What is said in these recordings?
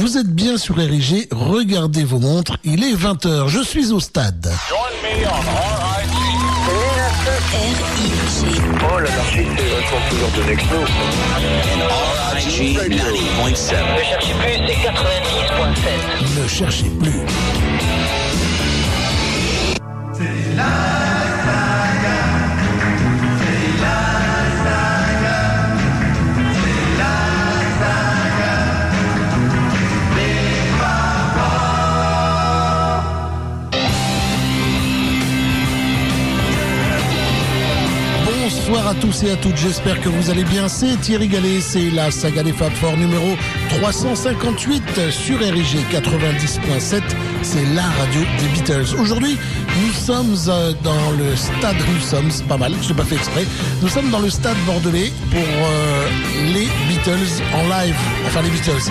Vous êtes bien sur RIG, regardez vos montres, il est 20h, je suis au stade. Oh, la marché, c'est vachement toujours de Nexo. RIG 90.7. Ne cherchez plus, c'est 90.7. Ne cherchez plus. Bonsoir à tous et à toutes, j'espère que vous allez bien. C'est Thierry Gallet, c'est la saga des Fab Four numéro 358 sur RIG 90.7. C'est la radio des Beatles. Aujourd'hui, nous sommes euh, dans le stade, nous sommes, pas mal, je l'ai pas fait exprès. Nous sommes dans le stade bordelais pour euh, les Beatles en live. Enfin, les Beatles.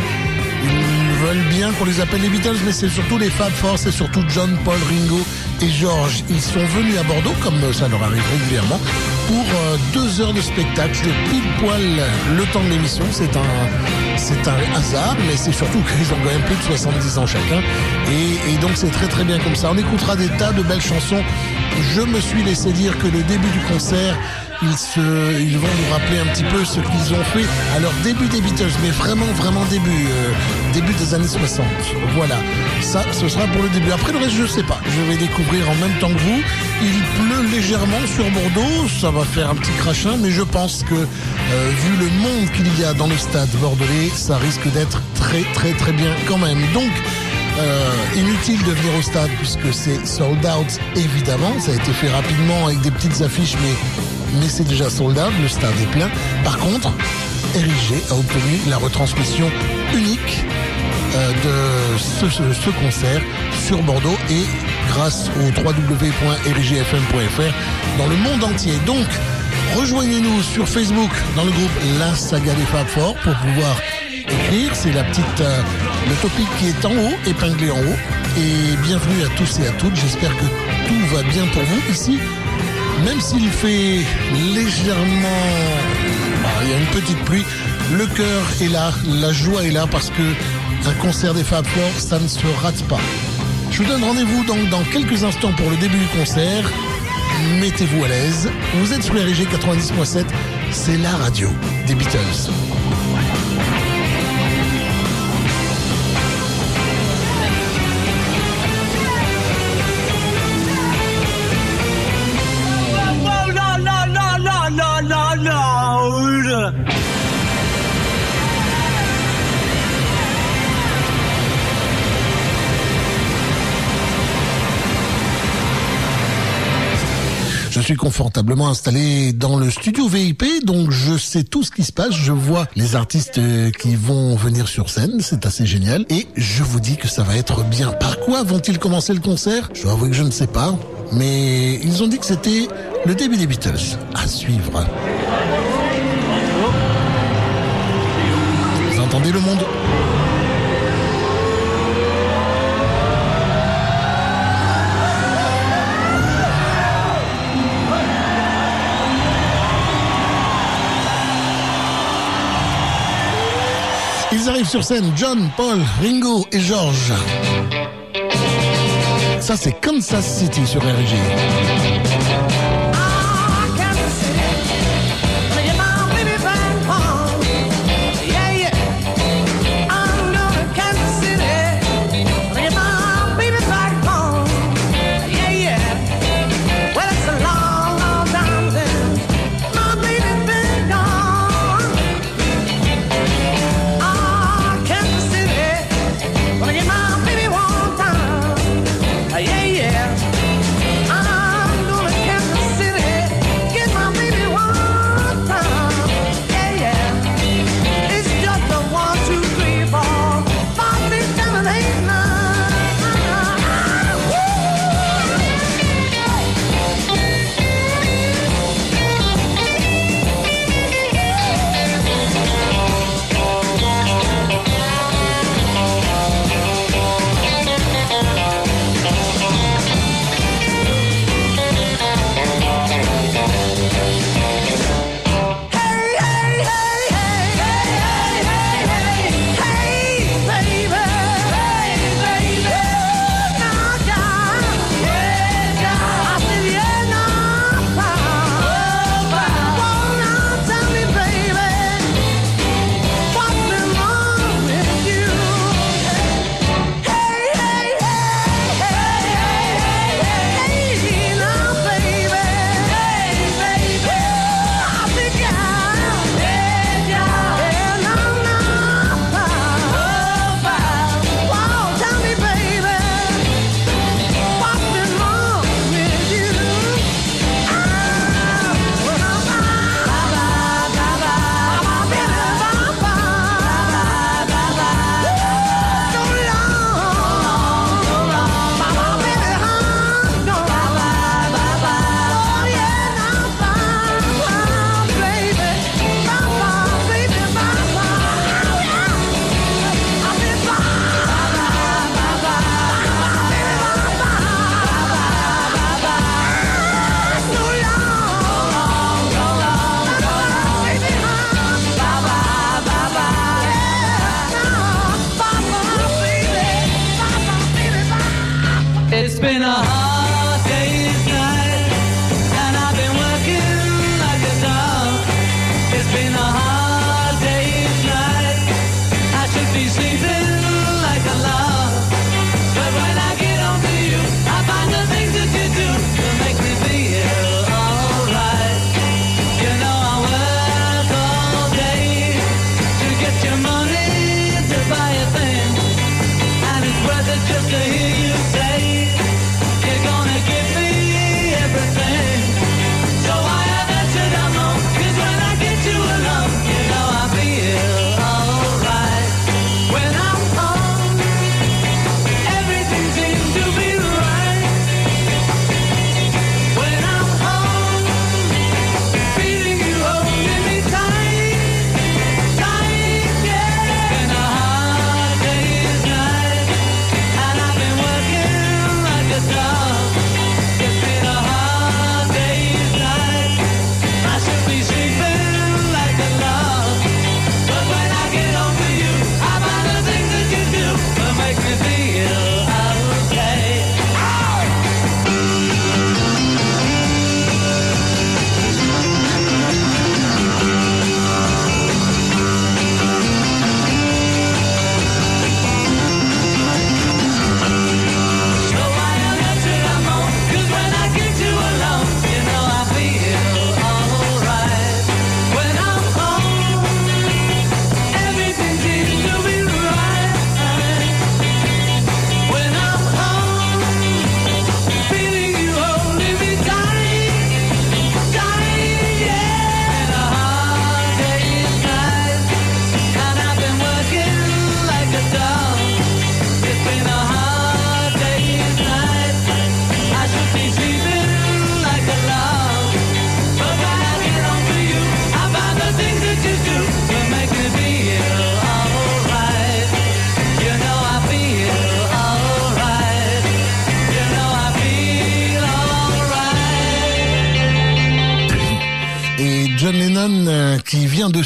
Ils veulent bien qu'on les appelle les Beatles, mais c'est surtout les Fab Four, c'est surtout John, Paul, Ringo et George. Ils sont venus à Bordeaux, comme ça leur arrive régulièrement, pour euh, deux heures de spectacle. Pile poil le temps de l'émission. C'est un, c'est un hasard, mais c'est surtout qu'ils ont quand même plus de 70 ans chacun. Et donc c'est très très bien comme ça. On écoutera des tas de belles chansons. Je me suis laissé dire que le début du concert, ils, vont nous rappeler un petit peu ce qu'ils ont fait à leur début des Beatles, mais vraiment, vraiment début, euh, début des années 60. Voilà, ça, ce sera pour le début. Après le reste, je sais pas. Je vais découvrir en même temps que vous. Il pleut légèrement sur Bordeaux, ça va faire un petit crachin, mais je pense que, euh, vu le monde qu'il y a dans le stade bordelais, ça risque d'être très, très, très bien quand même. Donc, euh, inutile de venir au stade puisque c'est sold out évidemment. Ça a été fait rapidement avec des petites affiches, mais, mais c'est déjà sold out. Le stade est plein. Par contre, RIG a obtenu la retransmission unique euh, de ce, ce, ce concert sur Bordeaux et grâce au www.rigfm.fr dans le monde entier. Donc, rejoignez-nous sur Facebook dans le groupe La Saga des Fab Four pour pouvoir écrire. C'est la petite, euh, le topic qui est en haut, épinglé en haut. Et bienvenue à tous et à toutes. J'espère que tout va bien pour vous ici. Même s'il fait légèrement, bah, il y a une petite pluie, le cœur est là, la joie est là parce que un concert des Fab Four, ça ne se rate pas. Je vous donne rendez-vous donc dans quelques instants pour le début du concert. Mettez-vous à l'aise. Vous êtes sur RG 90.7. C'est la radio des Beatles. Je suis confortablement installé dans le studio VIP, donc je sais tout ce qui se passe. Je vois les artistes euh, qui vont venir sur scène, c'est assez génial. Et je vous dis que ça va être bien. Par quoi vont-ils commencer le concert? Je dois avouer que je ne sais pas. Mais ils ont dit que c'était le début des Beatles. À suivre. Vous entendez le monde? Ils arrivent sur scène, John, Paul, Ringo et George. Ça, c'est Kansas City sur RG.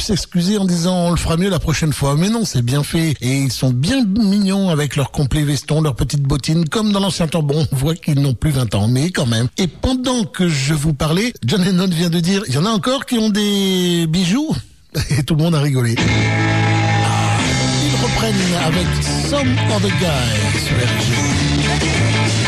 S'excuser en disant on le fera mieux la prochaine fois. Mais non, c'est bien fait. Et ils sont bien mignons avec leur complet veston, leurs petites bottines, comme dans l'ancien temps. Bon, on voit qu'ils n'ont plus 20 ans, mais quand même. Et pendant que je vous parlais, John Lennon vient de dire, il y en a encore qui ont des bijoux? Et tout le monde a rigolé. Ah, ils reprennent avec Some Other Guy sur RG.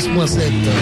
RIG 90.7.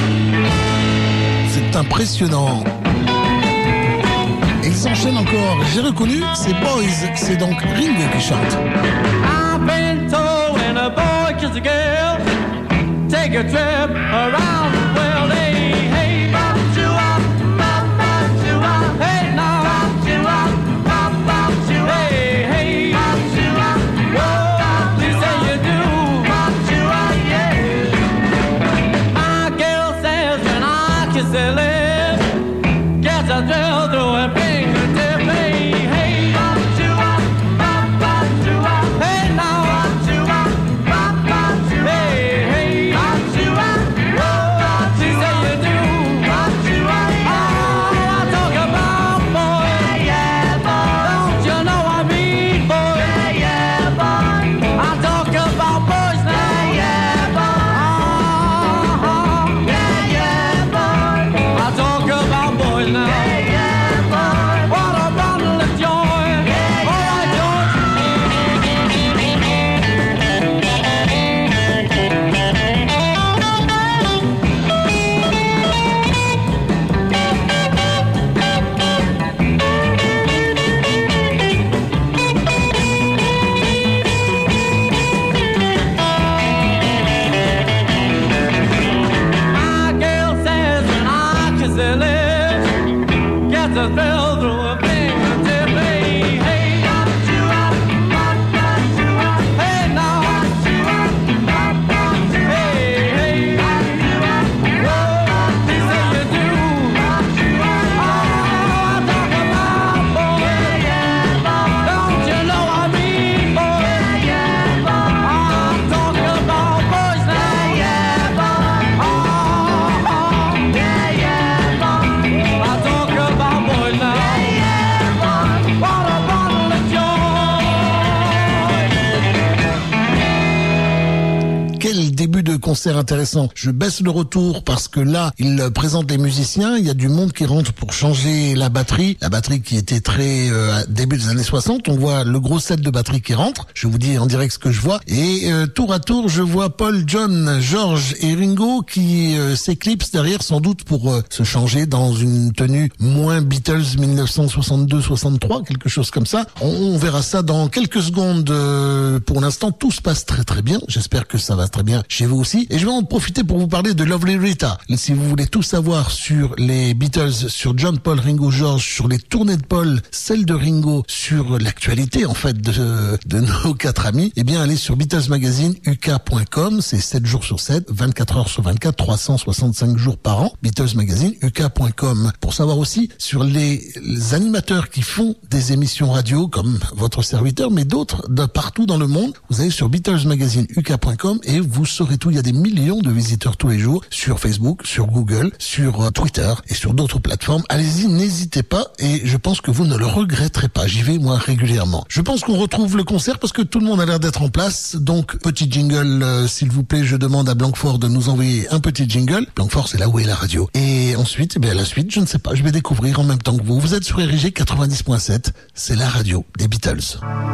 début de concert intéressant. Je baisse le retour parce que là, il présente les musiciens. Il y a du monde qui rentre pour changer la batterie. La batterie qui était très euh, début des années 60. On voit le gros set de batterie qui rentre. Je vous dis en direct ce que je vois. Et euh, tour à tour, je vois Paul, John, George et Ringo qui euh, s'éclipsent derrière sans doute pour euh, se changer dans une tenue moins Beatles 1962-63, quelque chose comme ça. On, on verra ça dans quelques secondes. Euh, pour l'instant, tout se passe très très bien. J'espère que ça va très bien chez vous aussi. Et je vais en profiter pour vous parler de Lovely Rita. Si vous voulez tout savoir sur les Beatles, sur John, Paul, Ringo, George, sur les tournées de Paul, celles de Ringo, sur l'actualité en fait de, nos quatre amis, eh bien allez sur Beatles Magazine, uk.com. C'est 7 jours sur 7, 24 heures sur 24, 365 jours par an. Beatles Magazine, uk.com. Pour savoir aussi sur les, animateurs qui font des émissions radio comme votre serviteur, mais d'autres de partout dans le monde. Vous allez sur Beatles Magazine, uk.com et vous saurez tout. Millions de visiteurs tous les jours sur Facebook, sur Google, sur euh, Twitter et sur d'autres plateformes. Allez-y, n'hésitez pas et je pense que vous ne le regretterez pas. J'y vais moi régulièrement. Je pense qu'on retrouve le concert parce que tout le monde a l'air d'être en place. Donc petit jingle, euh, s'il vous plaît, je demande à Blancfort de nous envoyer un petit jingle. Blancfort, c'est là où est la radio. Et ensuite, eh bien, la suite, je ne sais pas, je vais découvrir en même temps que vous. Vous êtes sur RIG 90.7, c'est la radio des Beatles. Ah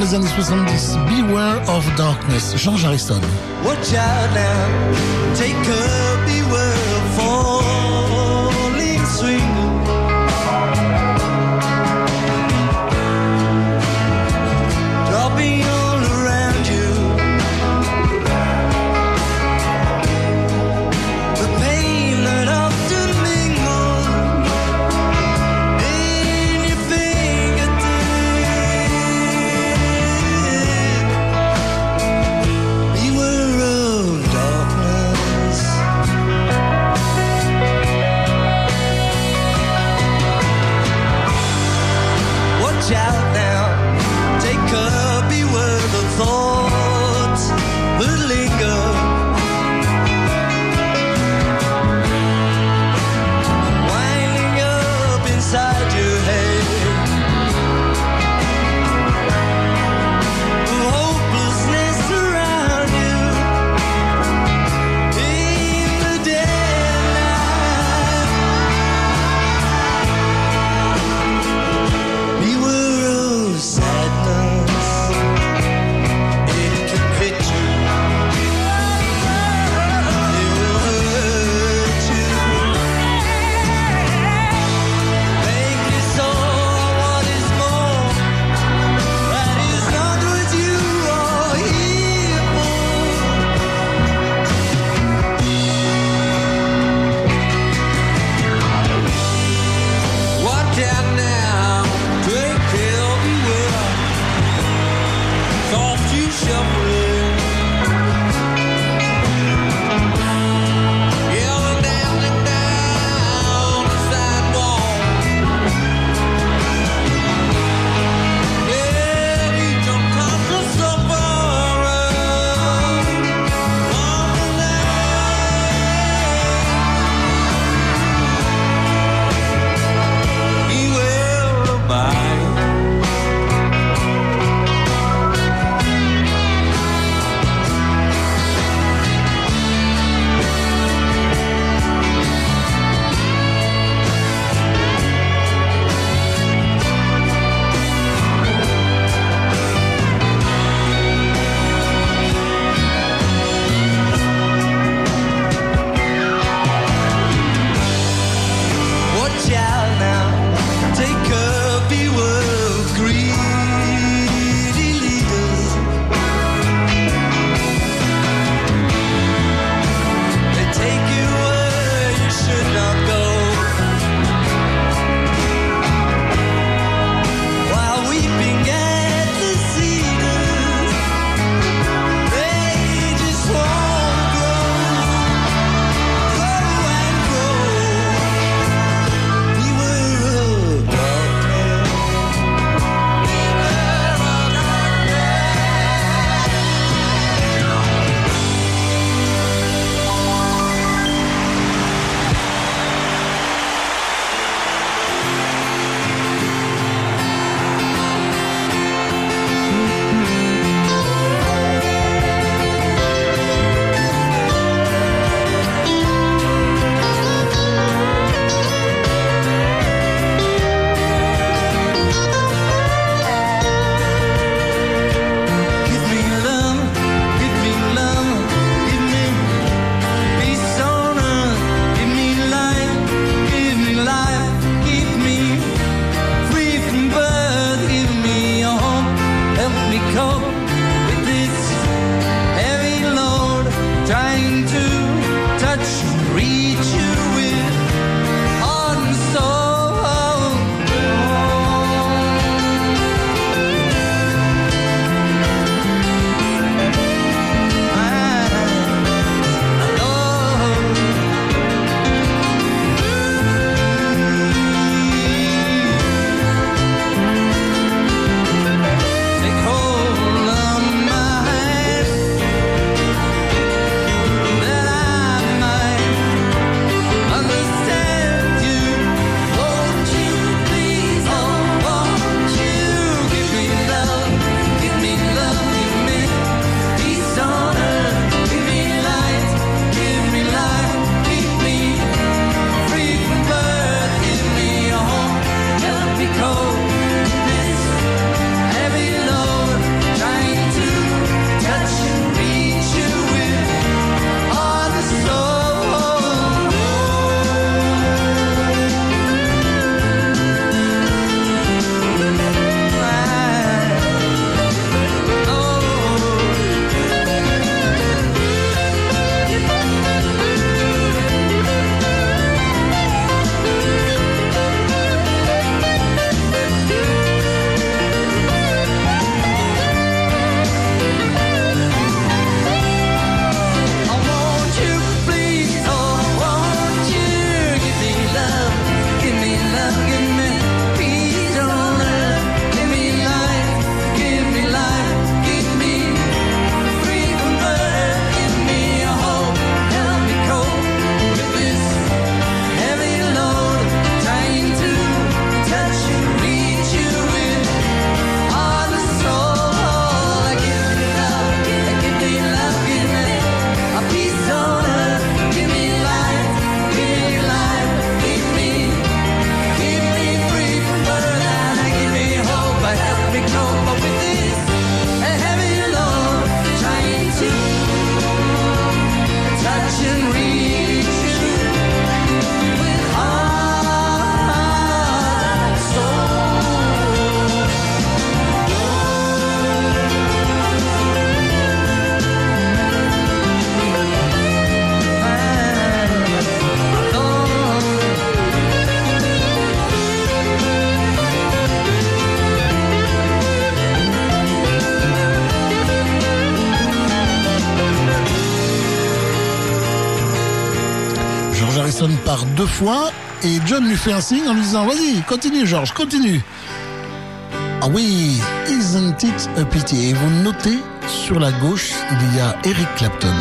les années 70. Beware of Darkness, George Harrison. shuffle et John lui fait un signe en lui disant Vas-y, continue, George, continue. Ah oui, Isn't it a pity? Et vous notez, sur la gauche, il y a Eric Clapton.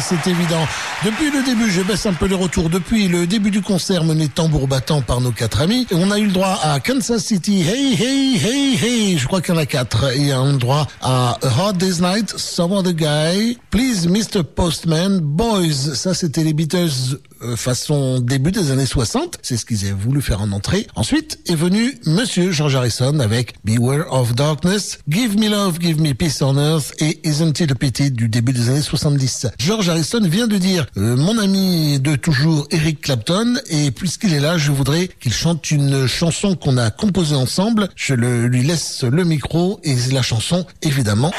C'est évident. Depuis le début, je baisse un peu les retours. Depuis le début du concert mené tambour battant par nos quatre amis, on a eu le droit à Kansas City, Hey Hey Hey Hey, je crois qu'il y en a quatre. Et le droit à A Hard Day's Night, Some Other Guy, Please Mr. Postman, Boys, ça c'était les Beatles façon début des années 60, c'est ce qu'ils avaient voulu faire en entrée. Ensuite est venu Monsieur George Harrison avec Beware of Darkness, Give Me Love, Give Me Peace on Earth et Isn't It a Pity du début des années 70. George Harrison vient de dire euh, mon ami de toujours Eric Clapton et puisqu'il est là, je voudrais qu'il chante une chanson qu'on a composée ensemble. Je lui laisse le micro et la chanson évidemment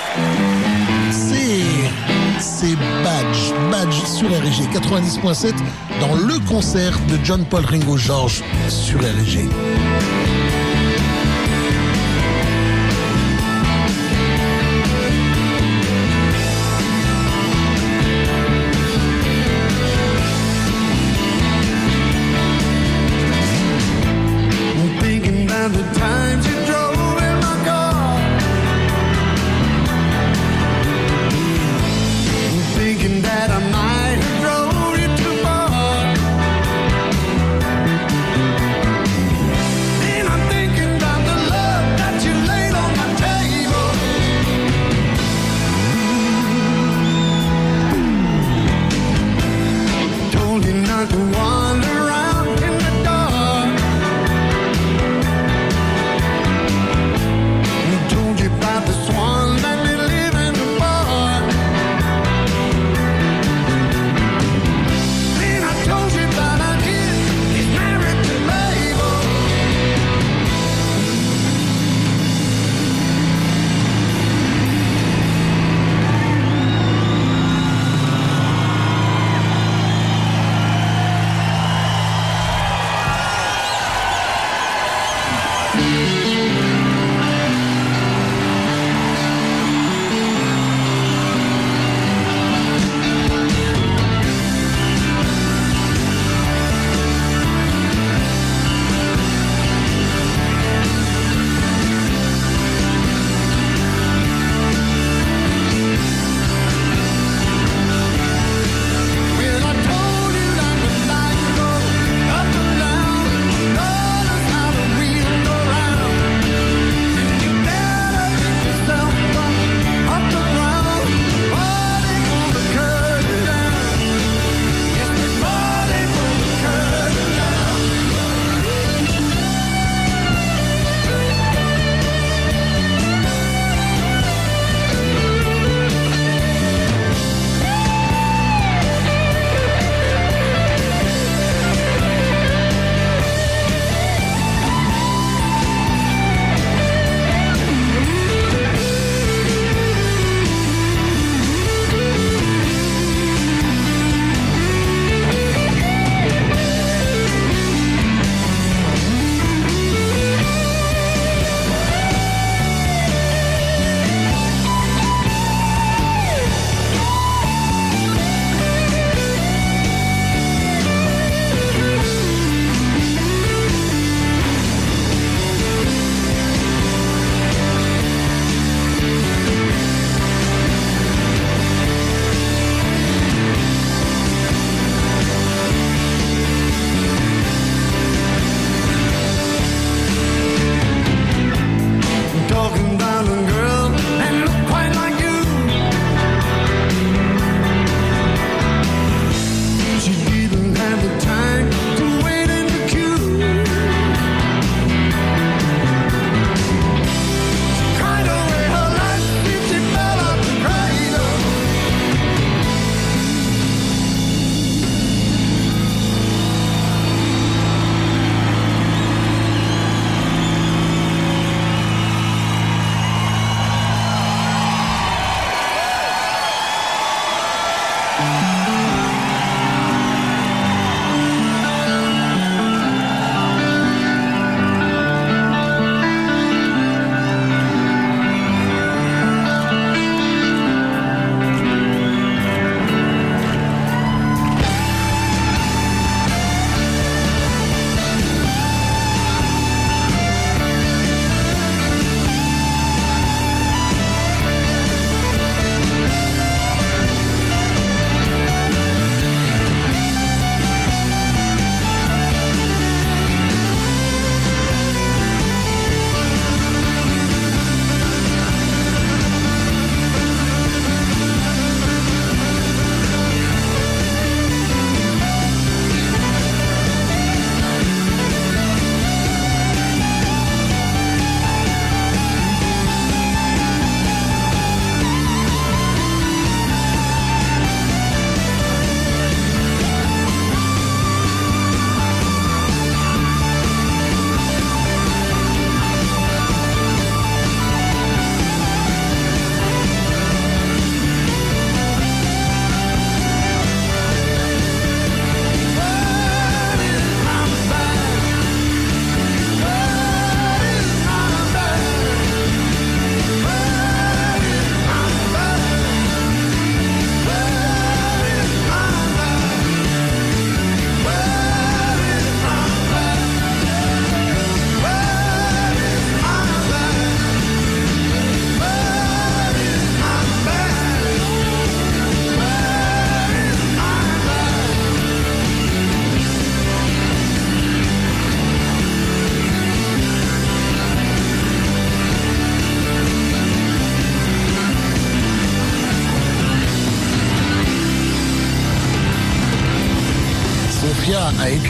c'est Badge, Badge sur RG 90.7 dans le concert de John Paul Ringo George sur RG.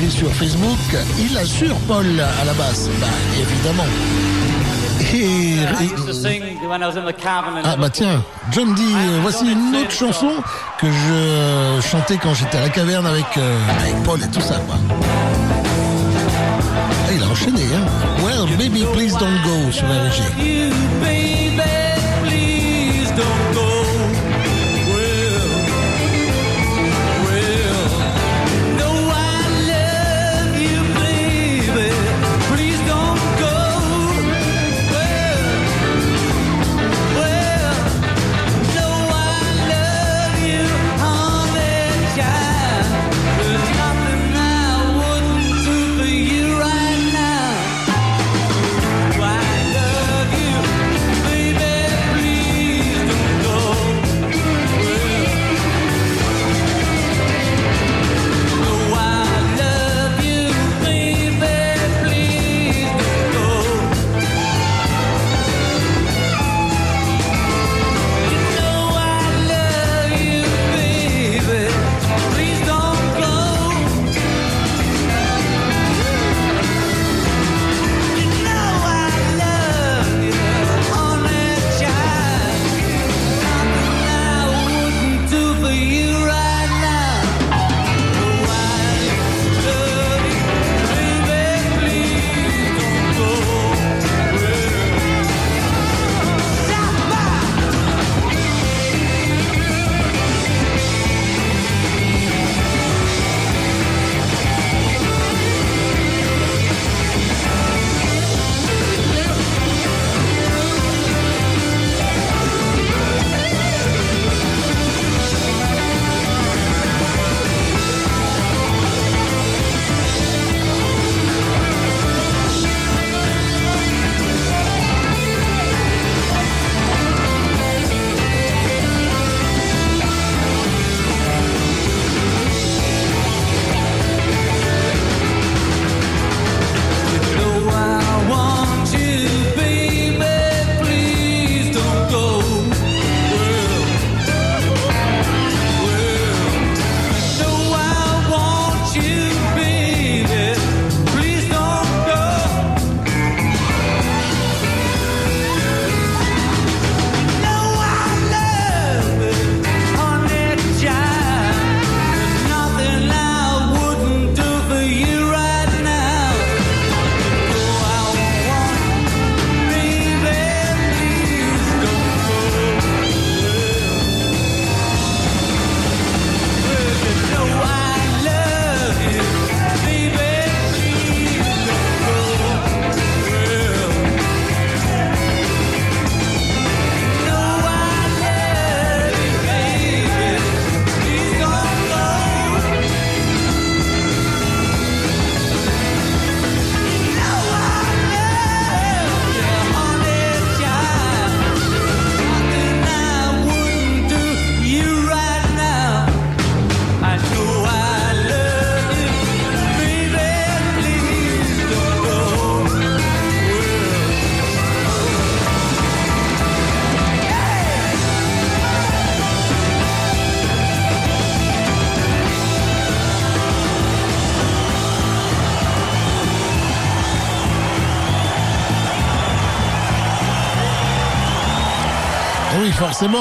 Écrit sur Facebook, il assure Paul à la basse. Bah, évidemment. Et, ah bah tiens, John dit, euh, voici une autre chanson que je chantais quand j'étais à la caverne avec, euh, avec Paul et tout ça. Quoi. Ah, il a enchaîné, hein. Well, baby, please don't go sur RG. You,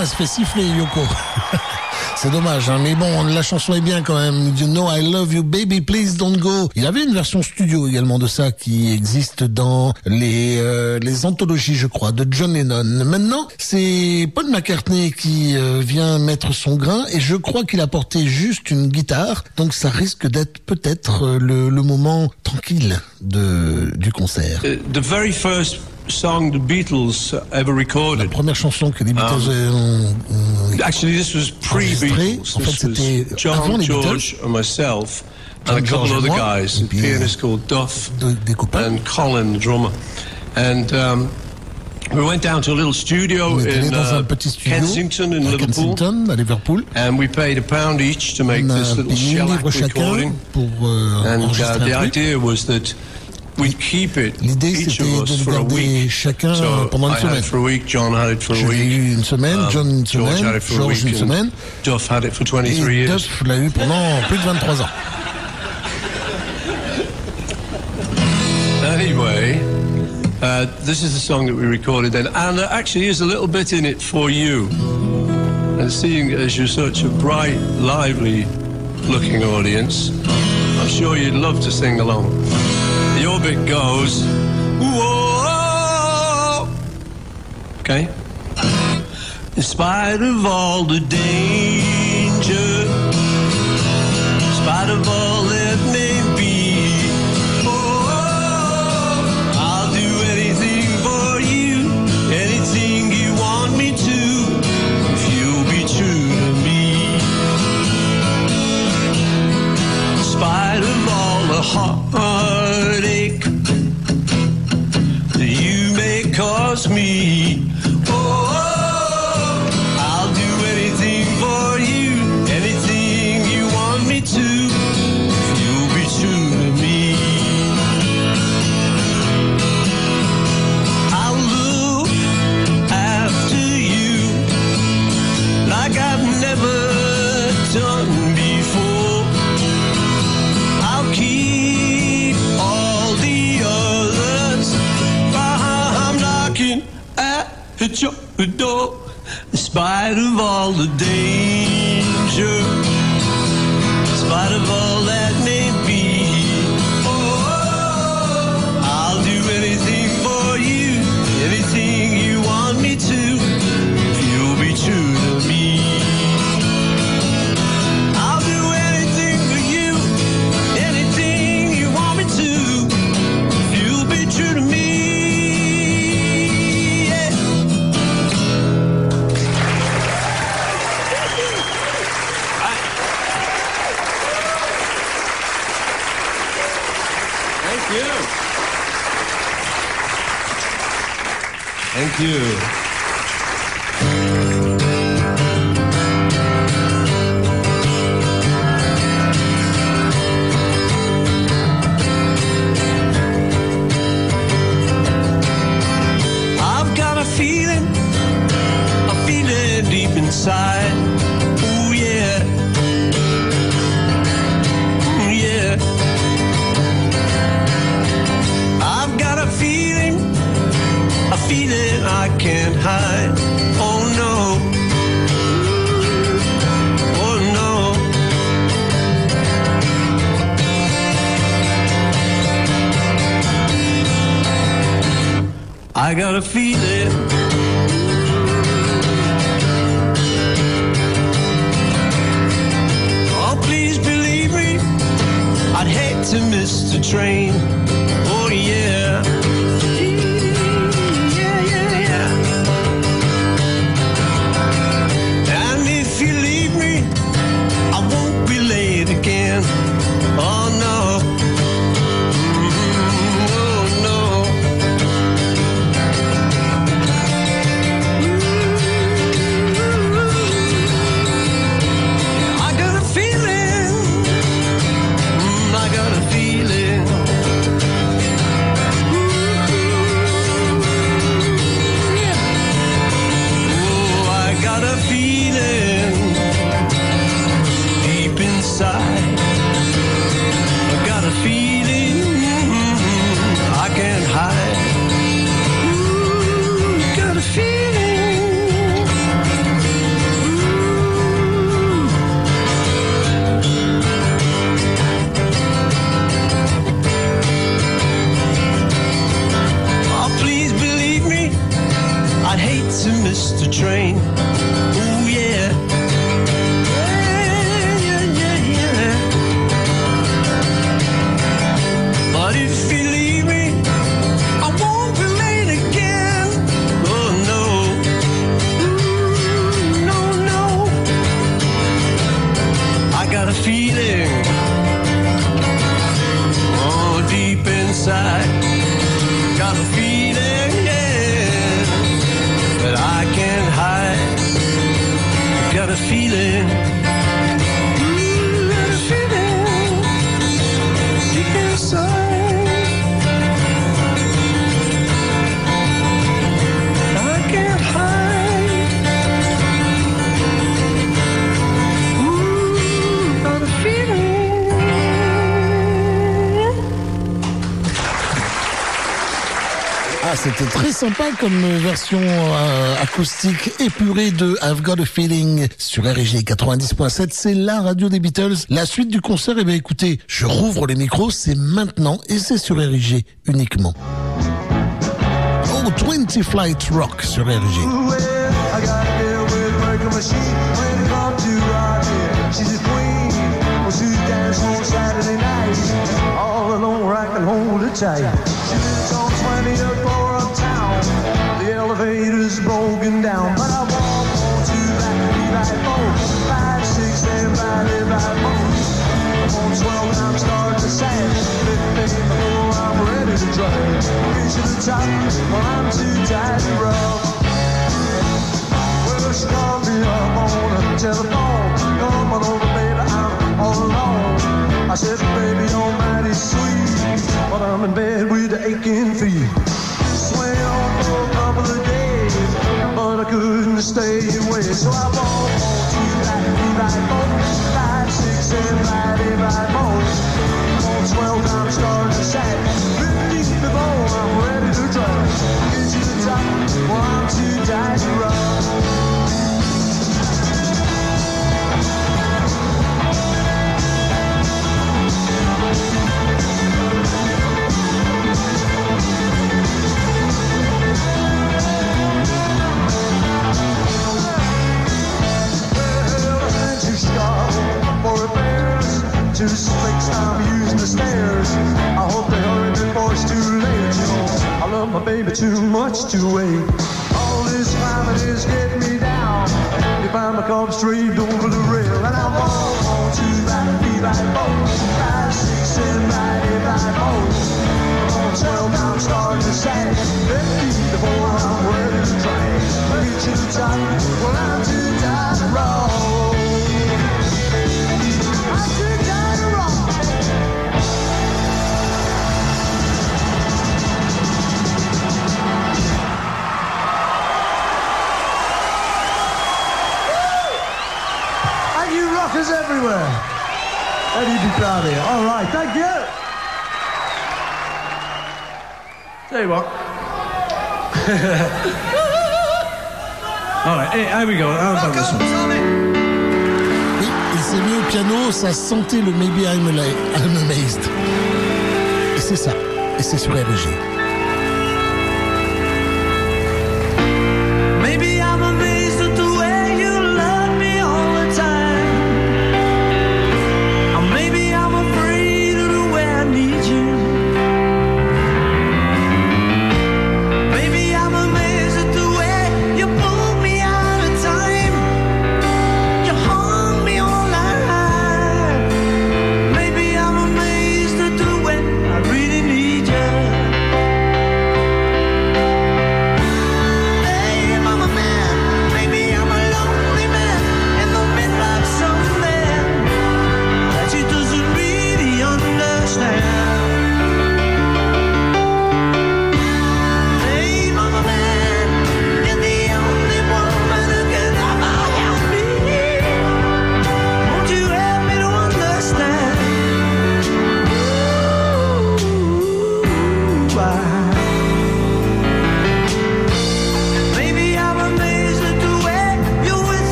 elle se fait siffler, Yoko. C'est dommage, hein, mais bon, la chanson est bien quand même. You know I love you, baby, please don't go. Il avait une version studio également de ça qui existe dans les euh, les anthologies, je crois, de John Lennon. Maintenant, c'est Paul McCartney qui euh, vient mettre son grain et je crois qu'il a porté juste une guitare, donc ça risque d'être peut-être euh, le, le moment tranquille de du concert. The very first song the Beatles ever La recorded. première chanson que les Beatles ont- ont- Actually, this was pre-Beatles. En fait, c'était avant John, les George, and myself, and a couple other guys. A pianist called Duff de- and Colin, the drummer. And um, we went down to a little studio On est allé in uh, studio Kensington in Liverpool. Kensington, Liverpool. And we paid a pound each to make this little shellac recording. pour euh, And uh, the idea was that we'd keep it, L'idée, c'était de garder chacun so euh, pendant une semaine. J'ai eu une semaine, um, John une semaine, George, une semaine. Duff et Duff l'a eu pendant plus de 23 ans. Anyway, uh, this is the song that we recorded then, and there actually is a little bit in it for you. And seeing as you're such a bright, lively looking audience, I'm sure you'd love to sing along orbit goes. Whoa! Okay? In spite of all the danger, in spite of all that may be, oh, I'll do anything for you, anything you want me to, if you'll be true to me. In spite of all the heart. me. door spite of all the danger. Thank you. I got a feeling. Oh, please believe me, I'd hate to miss the train. Version euh, acoustique épurée de I've Got a Feeling sur RG 90.7. C'est la radio des Beatles. La suite du concert, eh bien écoutez, je rouvre les micros, c'est maintenant et c'est sur RG uniquement. Oh, 20 Flight Rock sur RG. On Saturday night. All alone, I can hold her tight. She lives on 20th floor uptown. The elevator's broken down, but I walk on to that Levi phone. Five, six, seven, five, Levi phone. Oh. I'm on 12 and I'm starting to sag. Fifteen before I'm ready to drive. Reach to the top, well, I'm too tired to rough. Well, she called me up on the telephone. Come on over, baby, I'm all alone. I said, baby, you're mighty sweet, but I'm in bed with aching feet. Sway on for a couple of days, but I couldn't stay away. So I won't hold you back, back, both six, and five, eight, five, both. Twelve times starting to set. Fifteen to before I'm ready to drive. Get to the top, one, two, to run. Too slick, I'm using the stairs. I hope they hurry before it's too late. I love my baby too much to wait. All this climbing is getting me down. If I'm a cub straight over the rail, and I walk on to that Levi boat. Five, six, seven, nine, eight, nine. On twelve, now I'm starting to sag. Fifteen before I'm ready to drag. Reach to the top, well I'm too tired to roll. All right, thank you. What. All right, here, here we go. How about this one? Il s'est mis au piano, ça sentait le Maybe I'm, I'm Amazed. Et c'est ça. Et c'est sur RG.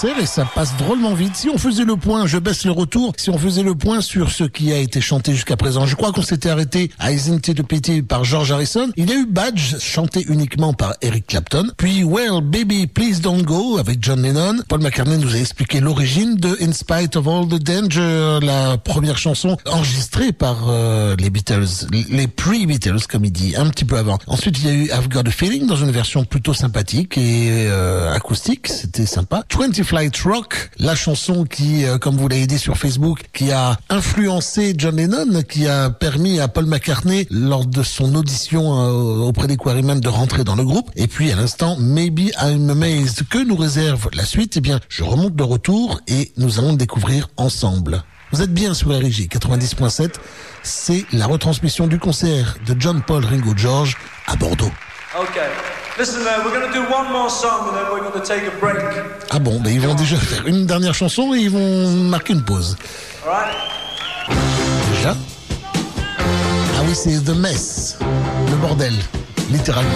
Concert et ça passe drôlement vite. Si on faisait le point, je baisse le retour, si on faisait le point sur ce qui a été chanté jusqu'à présent, je crois qu'on s'était arrêté à Isn't It a Pity par George Harrison. Il y a eu Badge, chanté uniquement par Eric Clapton. Puis Well Baby Please Don't Go avec John Lennon. Paul McCartney nous a expliqué l'origine de In Spite of All the Danger, la première chanson enregistrée par euh, les Beatles, les pre-Beatles comme il dit, un petit peu avant. Ensuite il y a eu I've Got a Feeling dans une version plutôt sympathique et euh, acoustique, c'était sympa. 20 Flight Rock, la chanson qui, euh, comme vous l'avez dit sur Facebook, qui a influencé John Lennon, qui a permis à Paul McCartney lors de son audition euh, auprès des Quarrymen de rentrer dans le groupe. Et puis à l'instant, Maybe I'm Amazed, que nous réserve la suite Eh bien, je remonte de retour et nous allons le découvrir ensemble. Vous êtes bien sur RIG 90.7, c'est la retransmission du concert de John Paul Ringo George à Bordeaux. Listen, man, we're going to do one more song and then we're going to take a break. Ah bon, ben ils vont déjà faire une dernière chanson et ils vont marquer une pause. Déjà? Ah oui, c'est The Mess, le bordel, littéralement.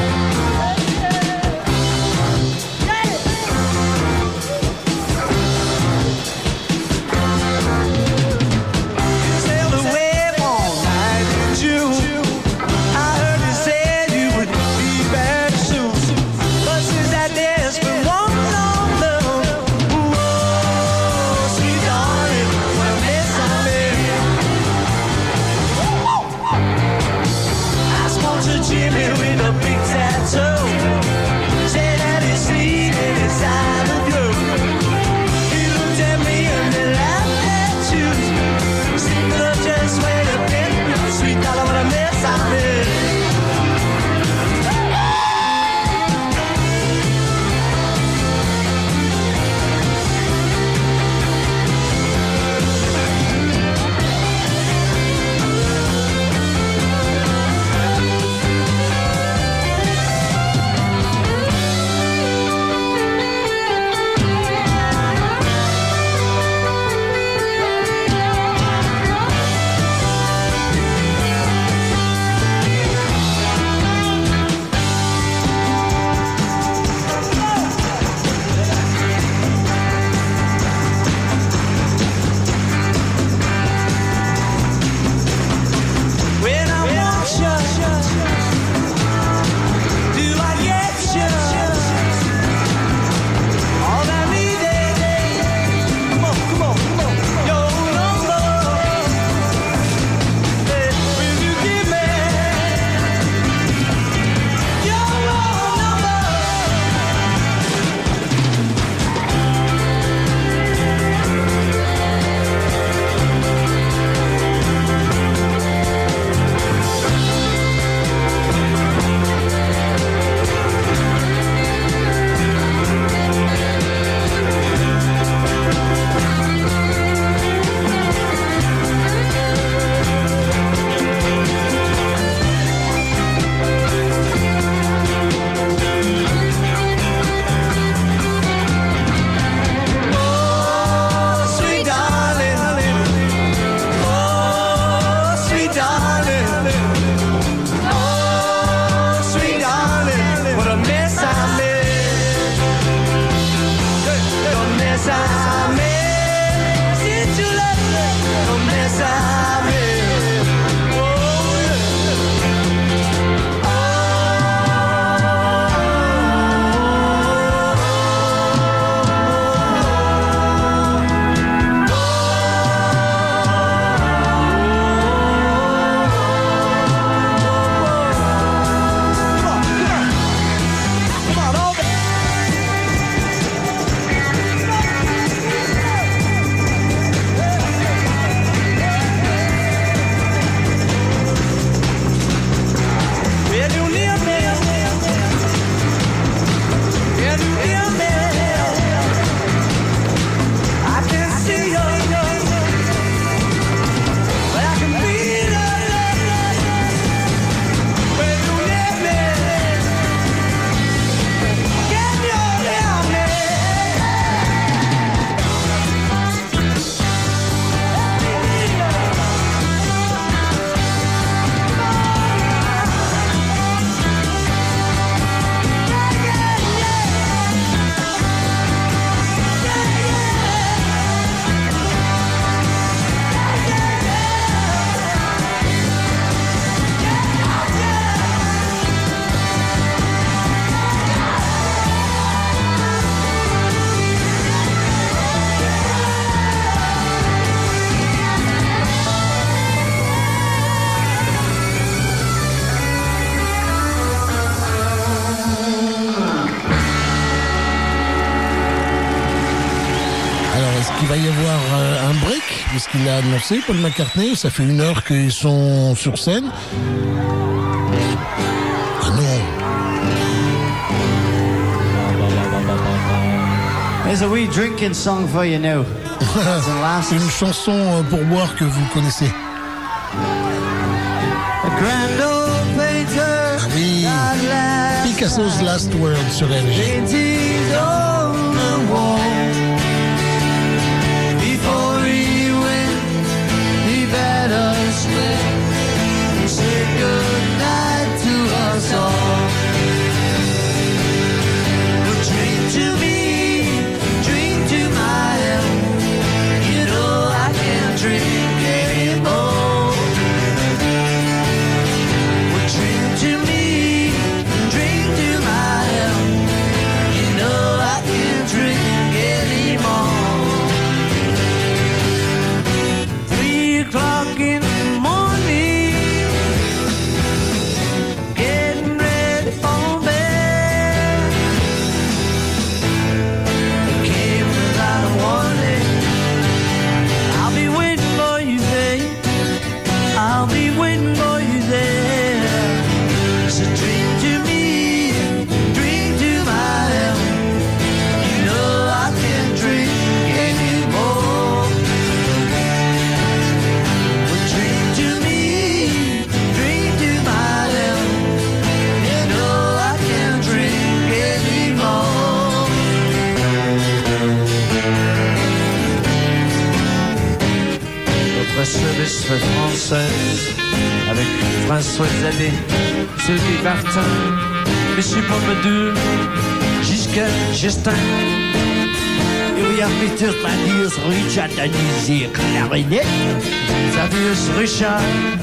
Paul McCartney. Ça fait une heure qu'ils sont sur scène. Ah non. There's a wee drinking song for you now. une chanson euh, pour boire que vous connaissez. Ah oui. Picasso's Last Word sur LG. shine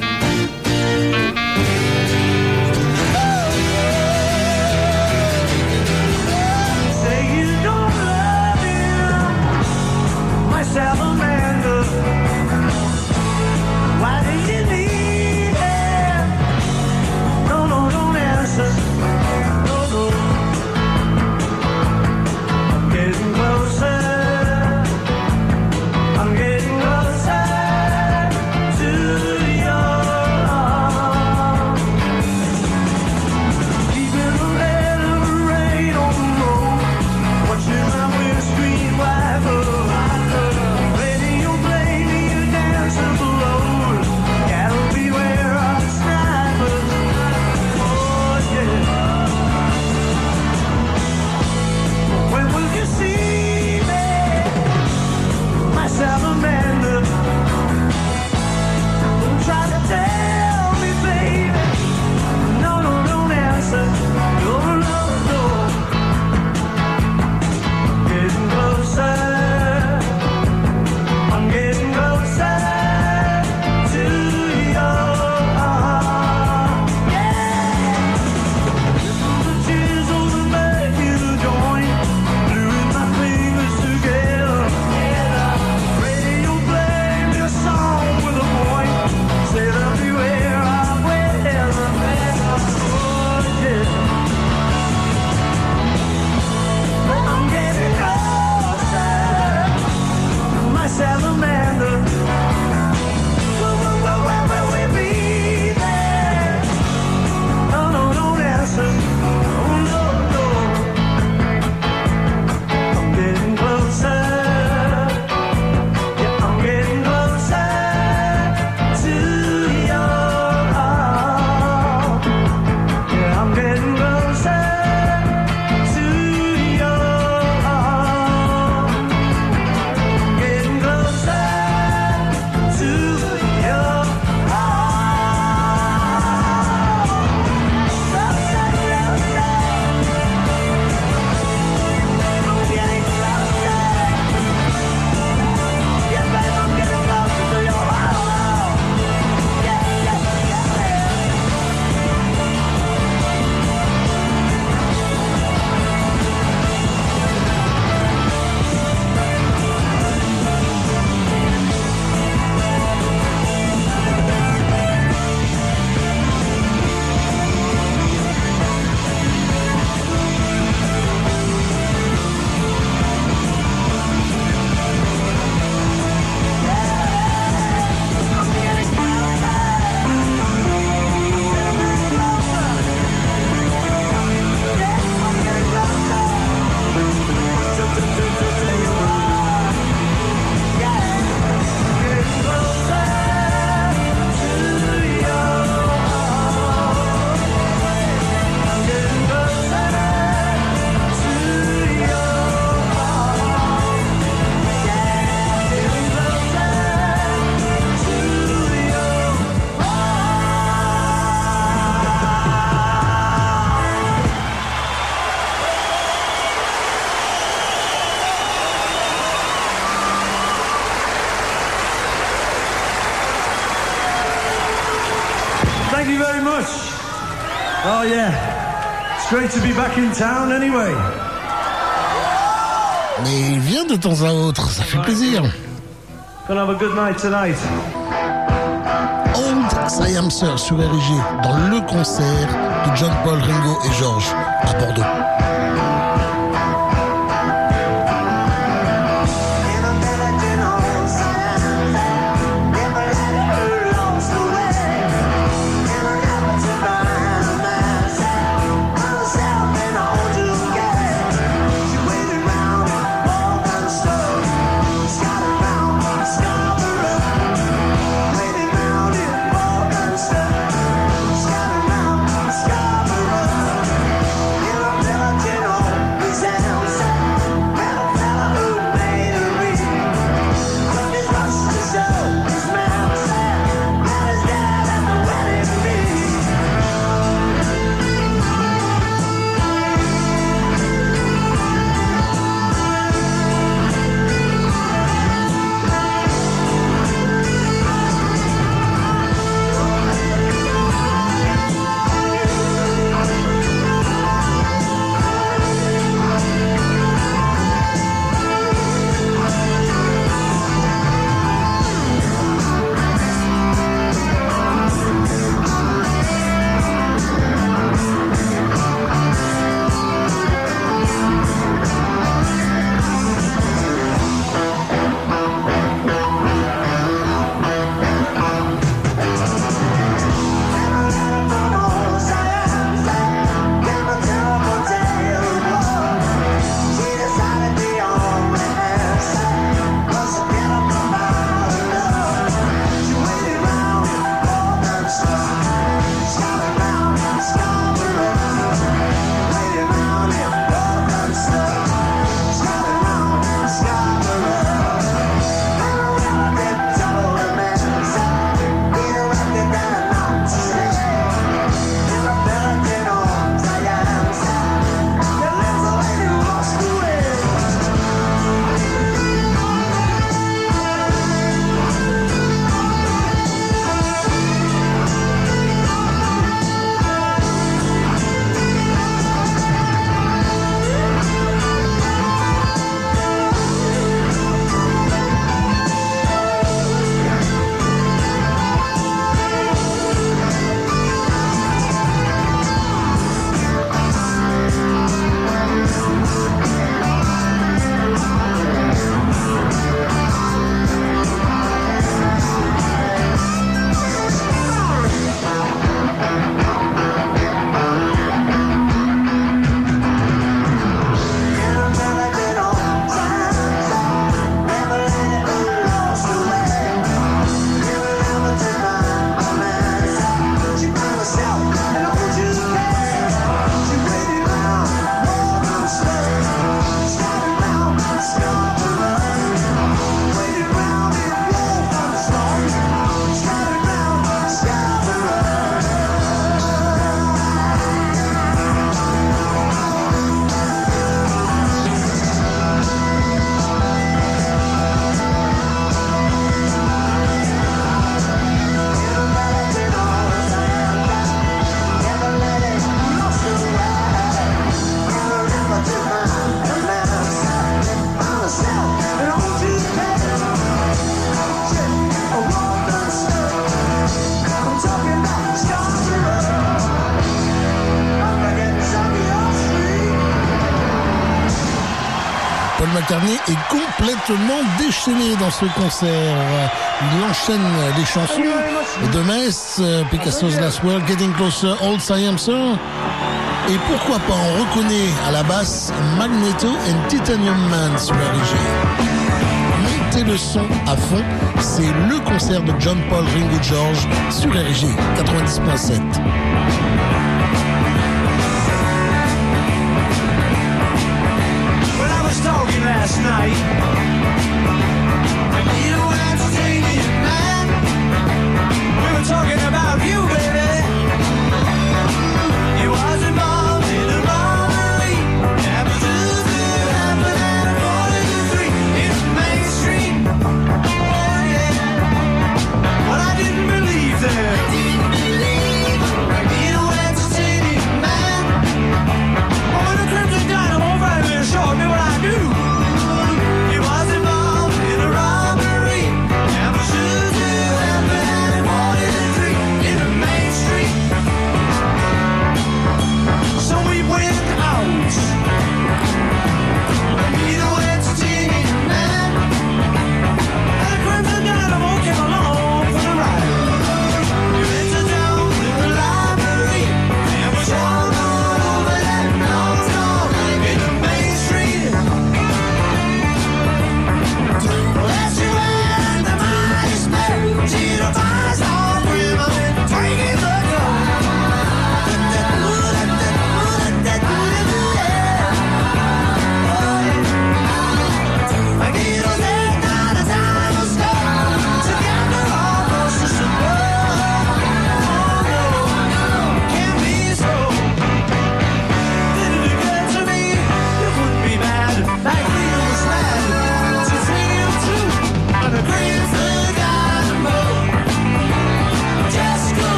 back in town anyway. Mais il vient de temps à autre, ça fait plaisir. Gonna have a good night tonight. Old Siam Sir sur RG dans le concert de John Paul, Ringo et George à Bordeaux. Complètement déchaîné dans ce concert. Il enchaîne les chansons de Metz, Picasso's Last Word, Getting Closer, Old Siam Sir. Et pourquoi pas, on reconnaît à la basse Magneto and Titanium Man sur la régie. Mettez le son à fond, c'est le concert de John Paul Ringo George sur RG 90.7. When I was talking last night,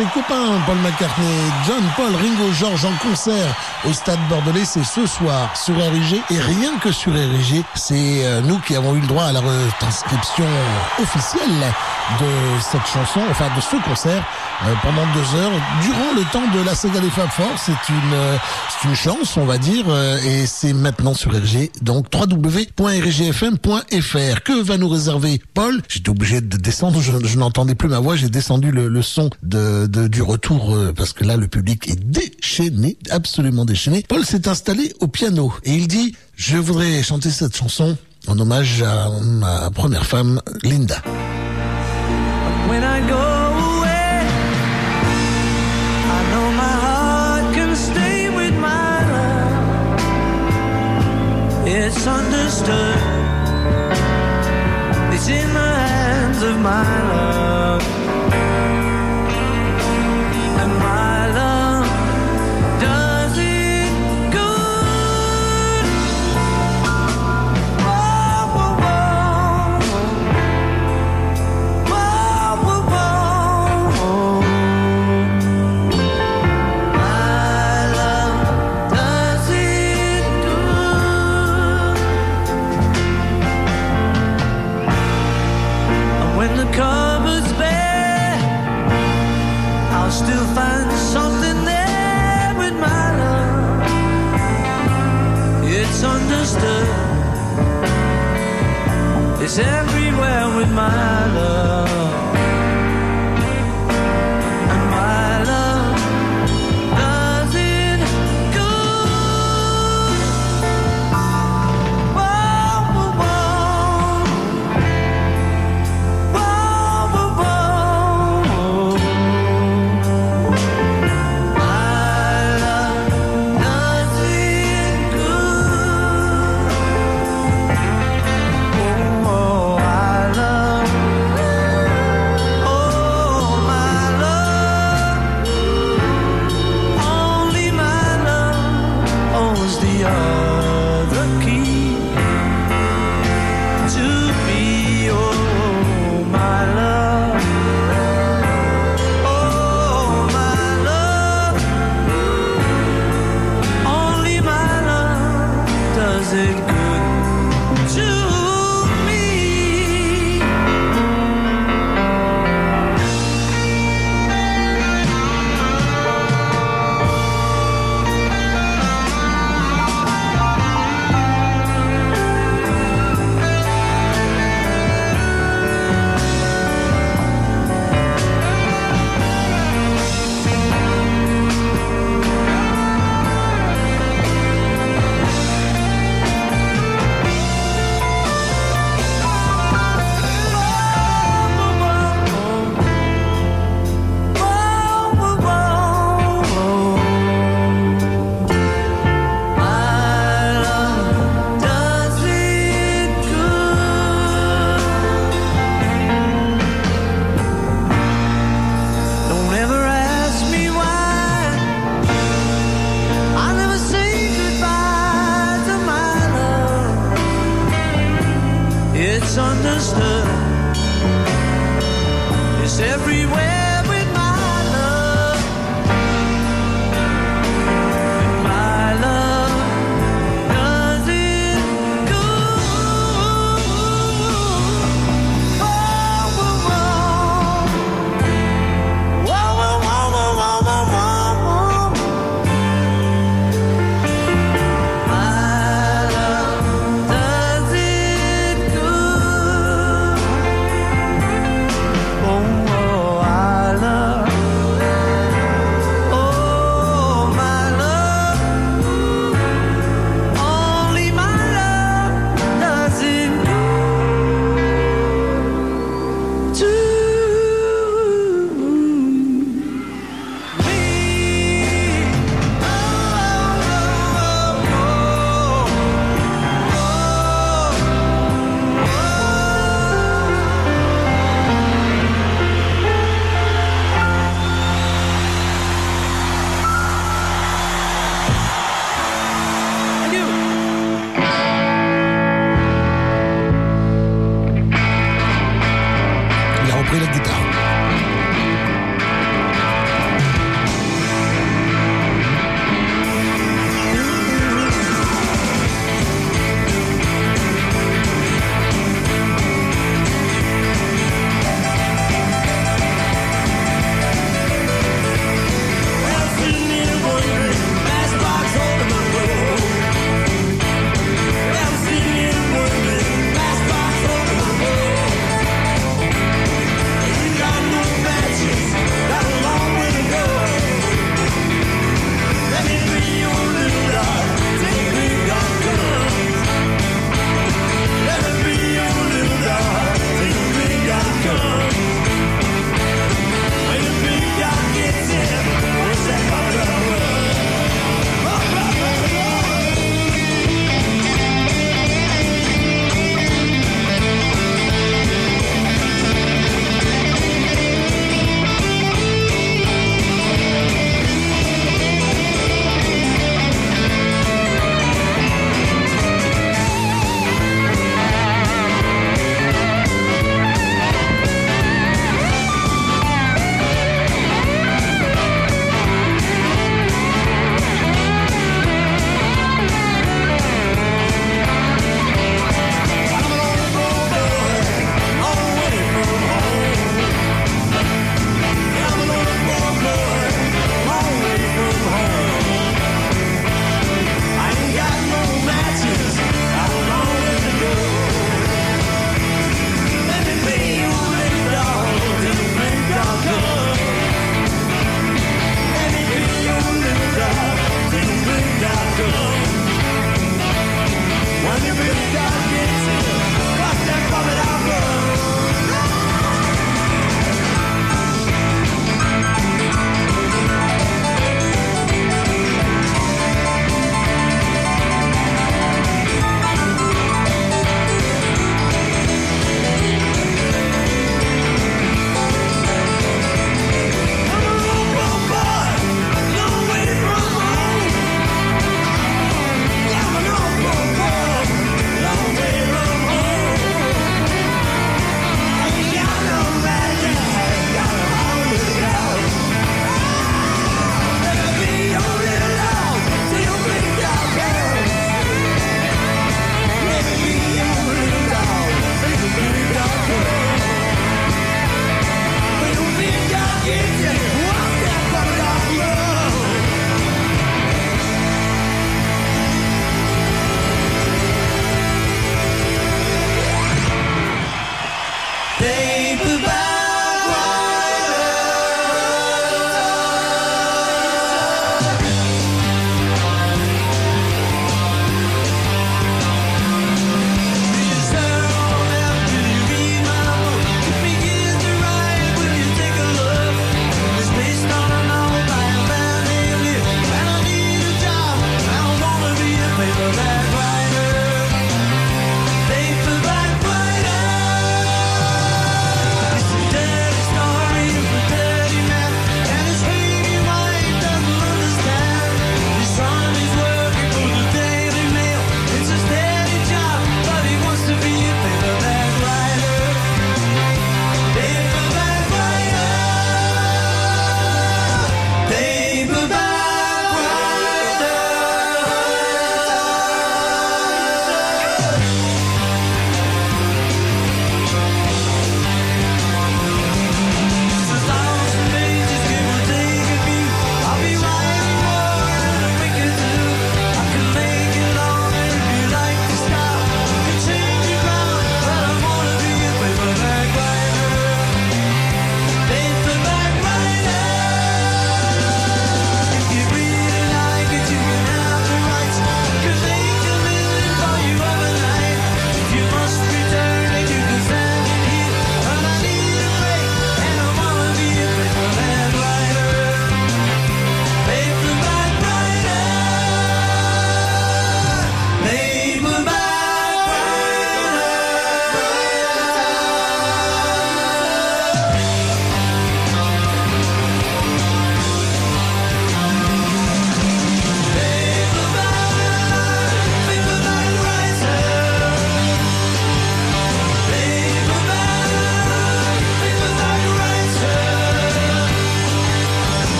ses copains. Paul McCartney, John, Paul, Ringo, George en concert au Stade Bordelais. C'est ce soir sur RIG. Et rien que sur RIG, c'est euh, nous qui avons eu le droit à la retranscription officielle de cette chanson, enfin de ce concert, euh, pendant deux heures, durant le temps de la saga des Fab Four. C'est une, euh, c'est une chance, on va dire, et c'est maintenant sur RG. Donc www.rgfm.fr. Que va nous réserver Paul? J'étais obligé de descendre, je, je n'entendais plus ma voix, j'ai descendu le, le son de, du retour euh, parce que là le public est déchaîné, absolument déchaîné. Paul s'est installé au piano et il dit je voudrais chanter cette chanson en hommage à ma première femme, Linda. When I go. It's understood. It's in the hands of my love. Understood. is everywhere with my love. It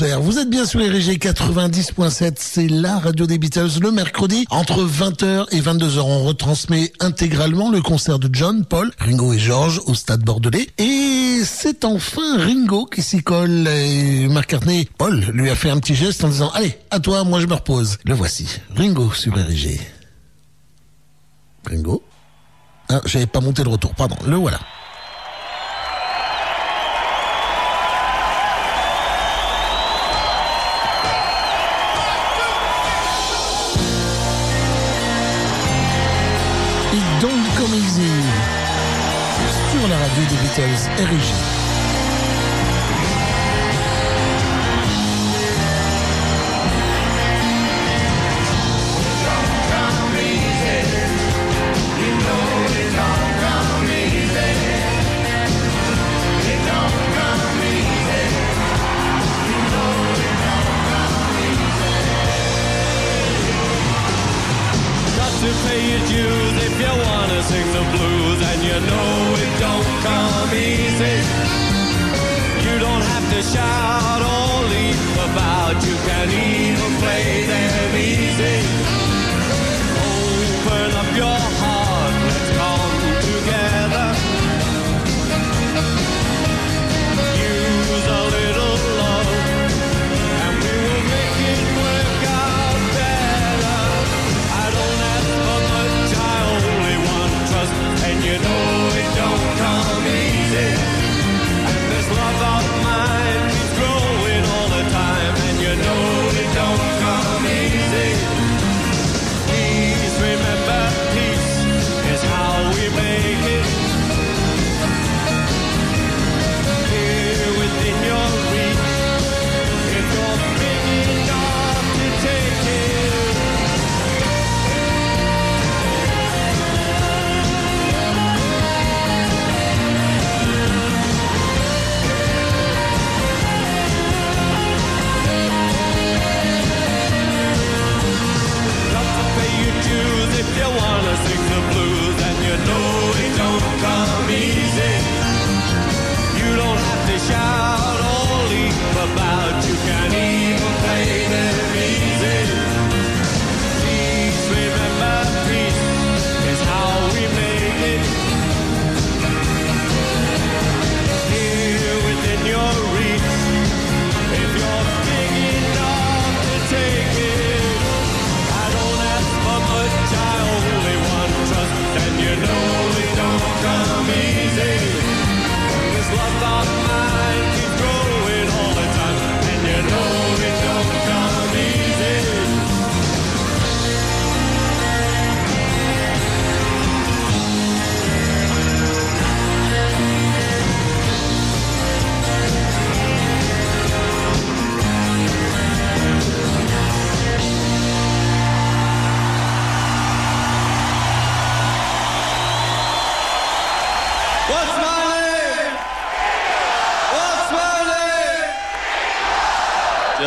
Vous êtes bien sur RG 90.7, c'est la radio des Beatles le mercredi entre 20h et 22h. On retransmet intégralement le concert de John, Paul, Ringo et Georges au stade bordelais. Et c'est enfin Ringo qui s'y colle. Et McCartney, Paul lui a fait un petit geste en disant Allez, à toi, moi je me repose. Le voici, Ringo sur RG. Ringo. Ah, j'avais pas monté le retour, pardon, le voilà.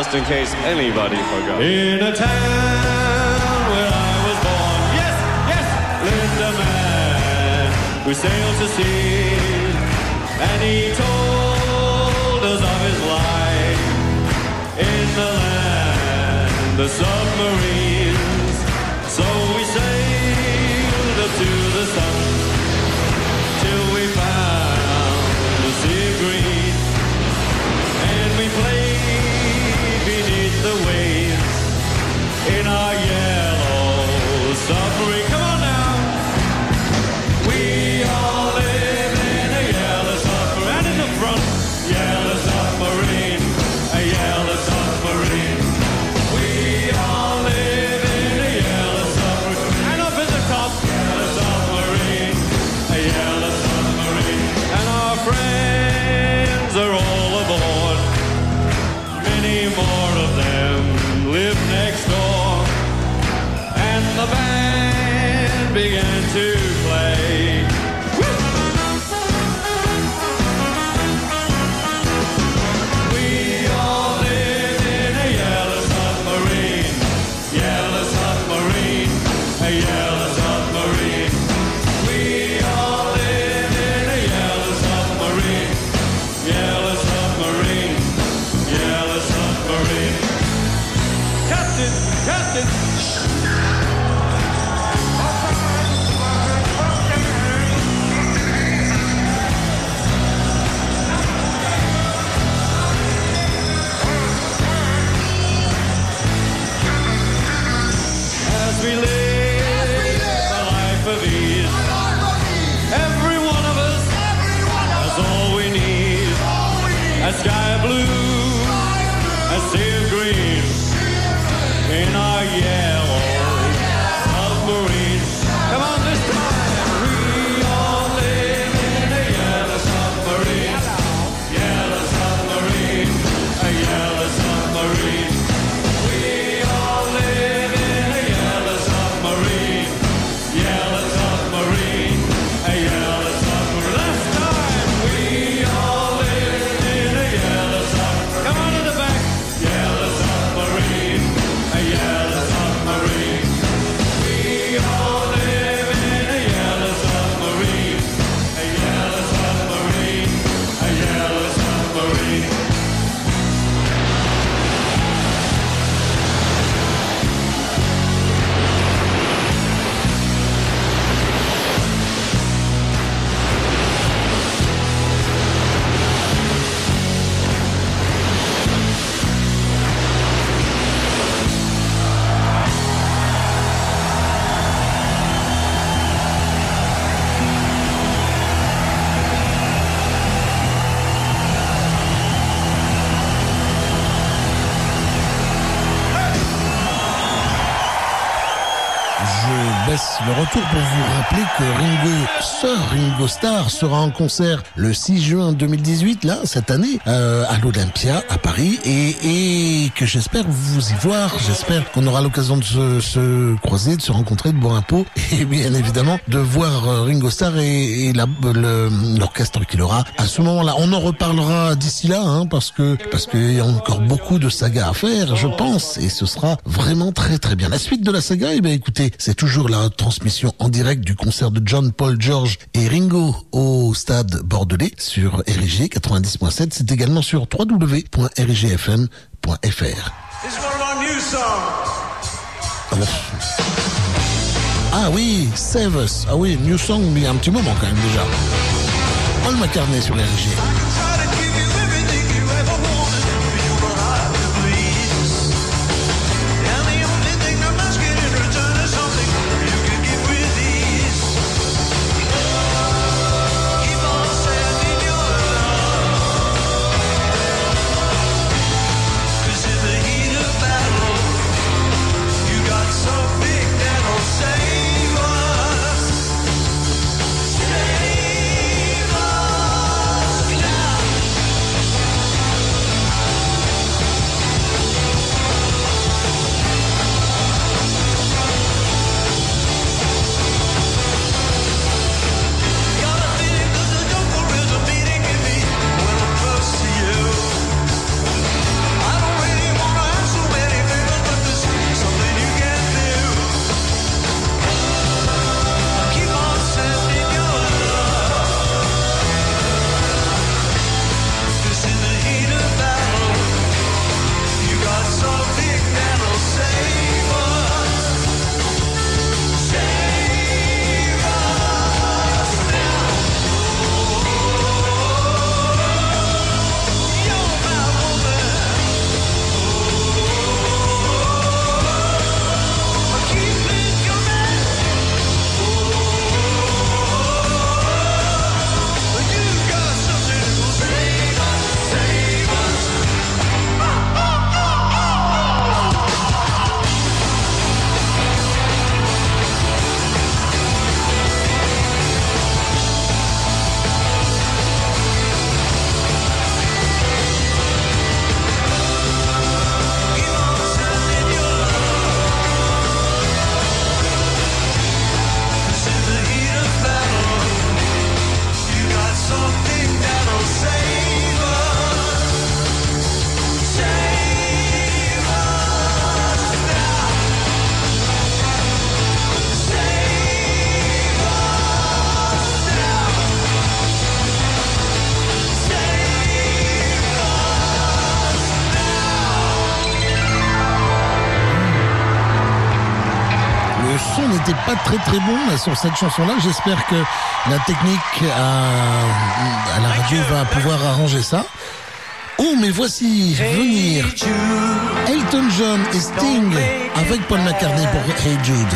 just in case anybody forgot. In a town where I was born, yes, yes, lived a man who sailed to sea, and he told us of his life in the land, the submarine. Rappeler que Ringo, Sir Ringo Starr, sera en concert le 6 juin 2018, là, cette année, euh, à l'Olympia, à Paris, et, et que j'espère vous y voir. J'espère qu'on aura l'occasion de se, se croiser, de se rencontrer, de boire un pot, et bien évidemment de voir euh, Ringo Starr et, et l'orchestre qu'il aura à ce moment-là. On en reparlera d'ici là, hein, parce que parce qu'il y a encore beaucoup de sagas à faire, je pense, et ce sera vraiment très très bien. La suite de la saga, eh bien écoutez, c'est toujours la transmission en direct du concert de John, Paul, George et Ringo au stade bordelais sur RIG 90.7. C'est également sur www.rigfm.fr. Ah. Ah oui, Save Us. Ah oui, New Song, mais il y a un petit moment quand même déjà. Paul McCartney sur RG. Très très bon sur cette chanson-là. J'espère que la technique à, à la radio va pouvoir arranger ça. Oh, mais voici venir Elton John et Sting avec Paul McCartney pour Hey Jude.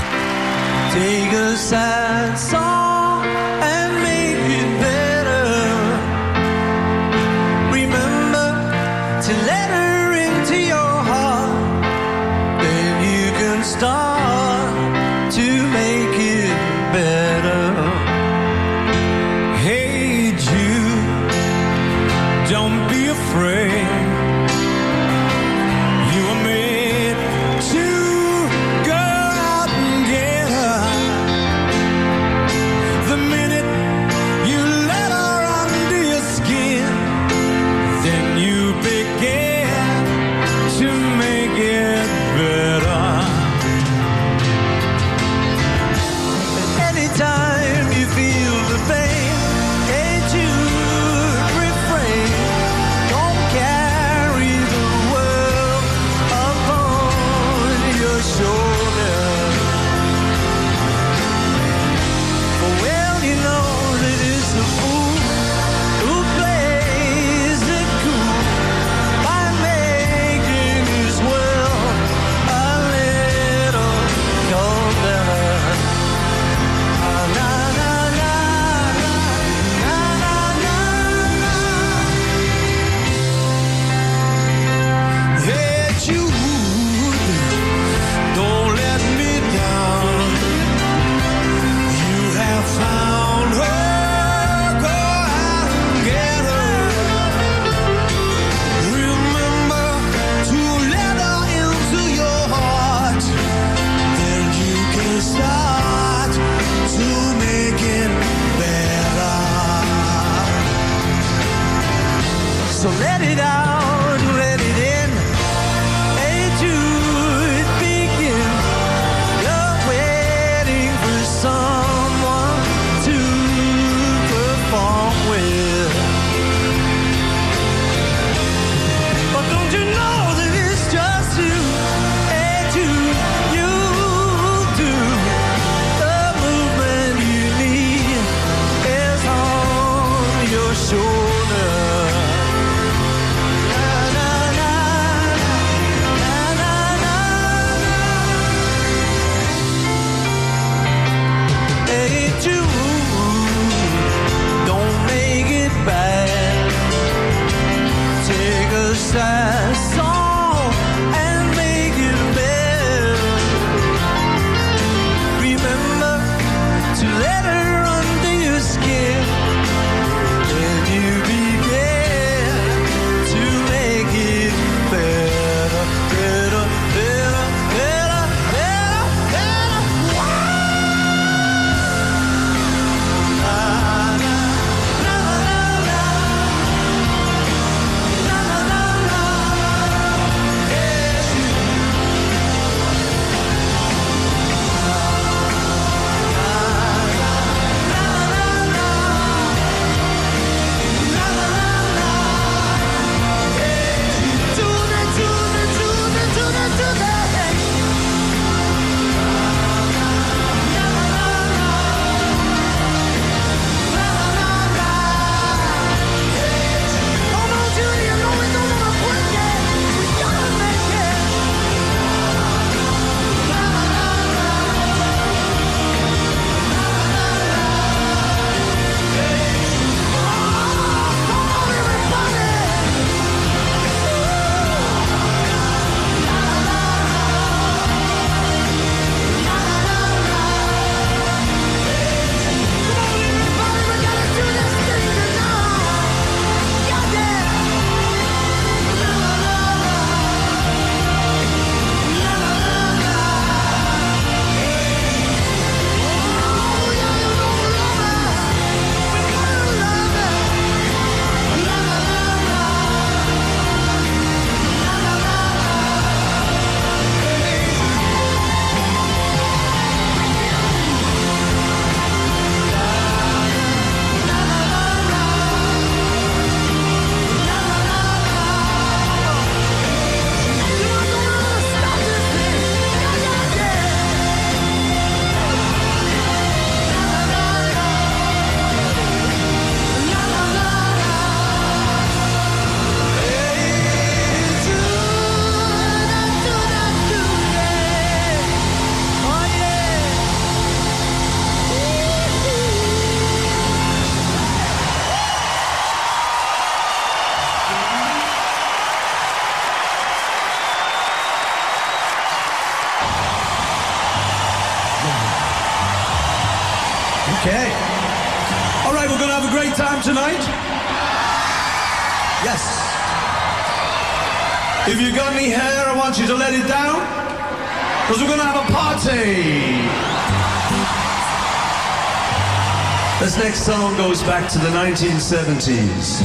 next song goes back to the 1970s.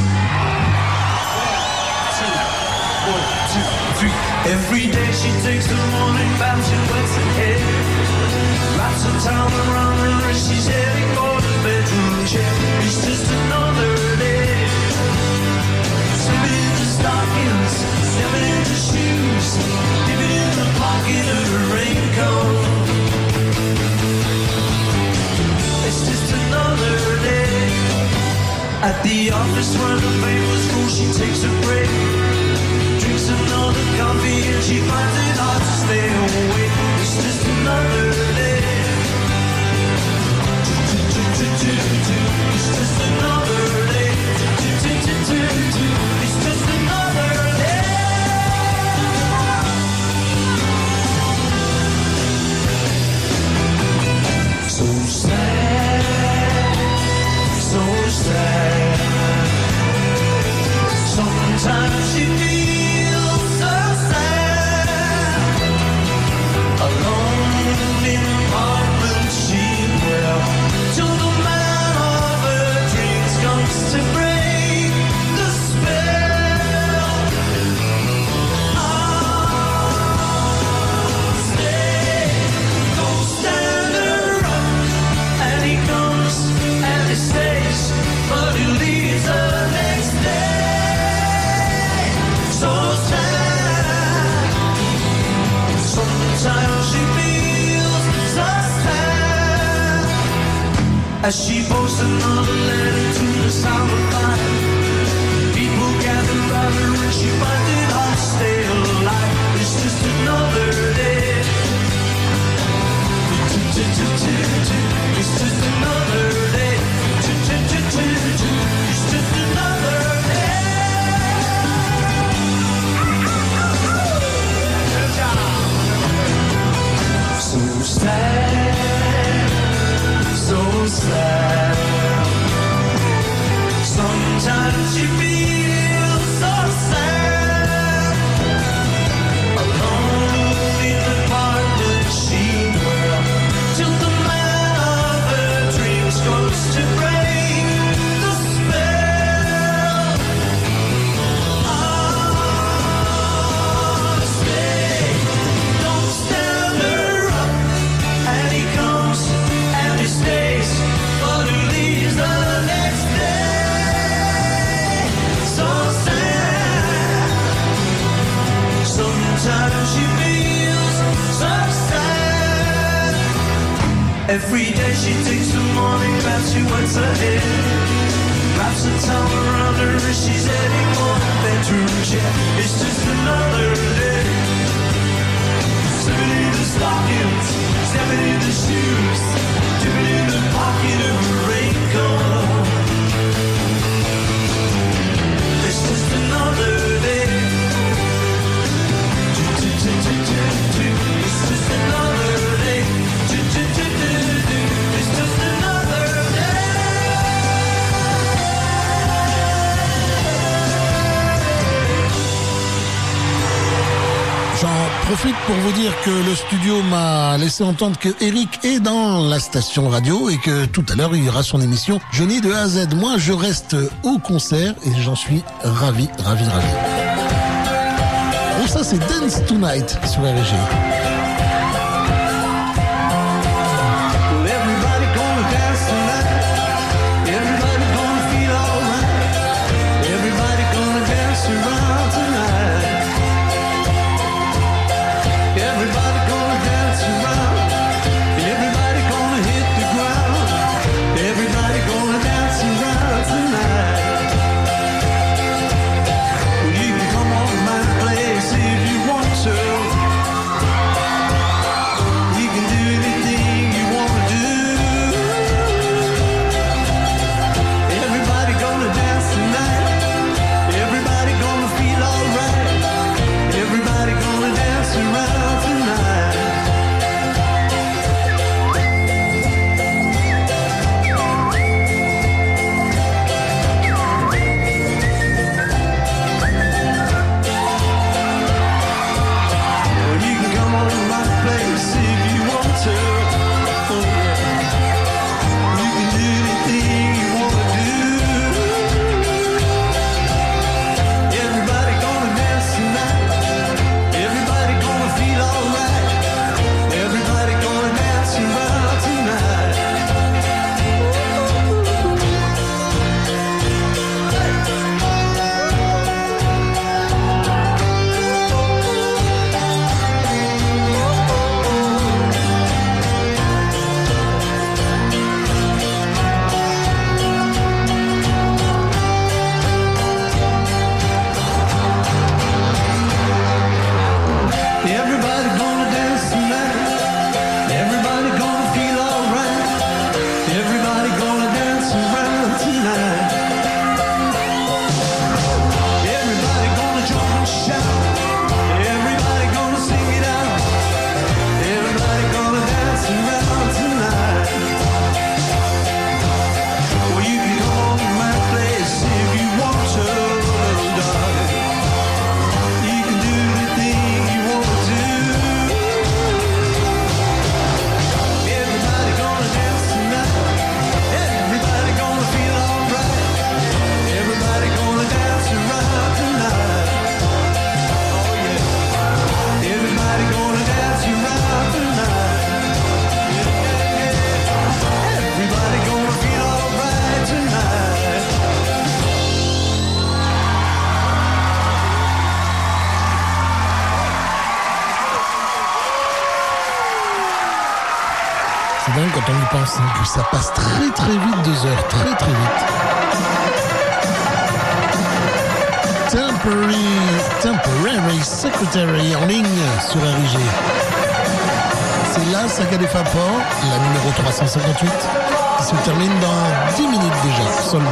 One, two, three. Every day she takes the morning bath, she wets her hair, Wraps her towel around her as she's heading for the bedroom chair. It's just another. At the office where the babe was cool, she takes a break. Drinks another coffee and she finds it hard to stay awake. It's just another day. It's just another day. Every day she takes vous dire que le studio m'a laissé entendre que Eric est dans la station radio et que tout à l'heure il y aura son émission Johnny de A à Z. Moi, je reste au concert et j'en suis ravi, ravi, ravi. Bon, ça, c'est Dance Tonight sur RG. Ça passe très très vite deux heures, très très vite. Temporary, temporary Secretary en ligne sur RIG. C'est la saga des Fab Four, la numéro 358, qui se termine dans 10 minutes déjà seulement.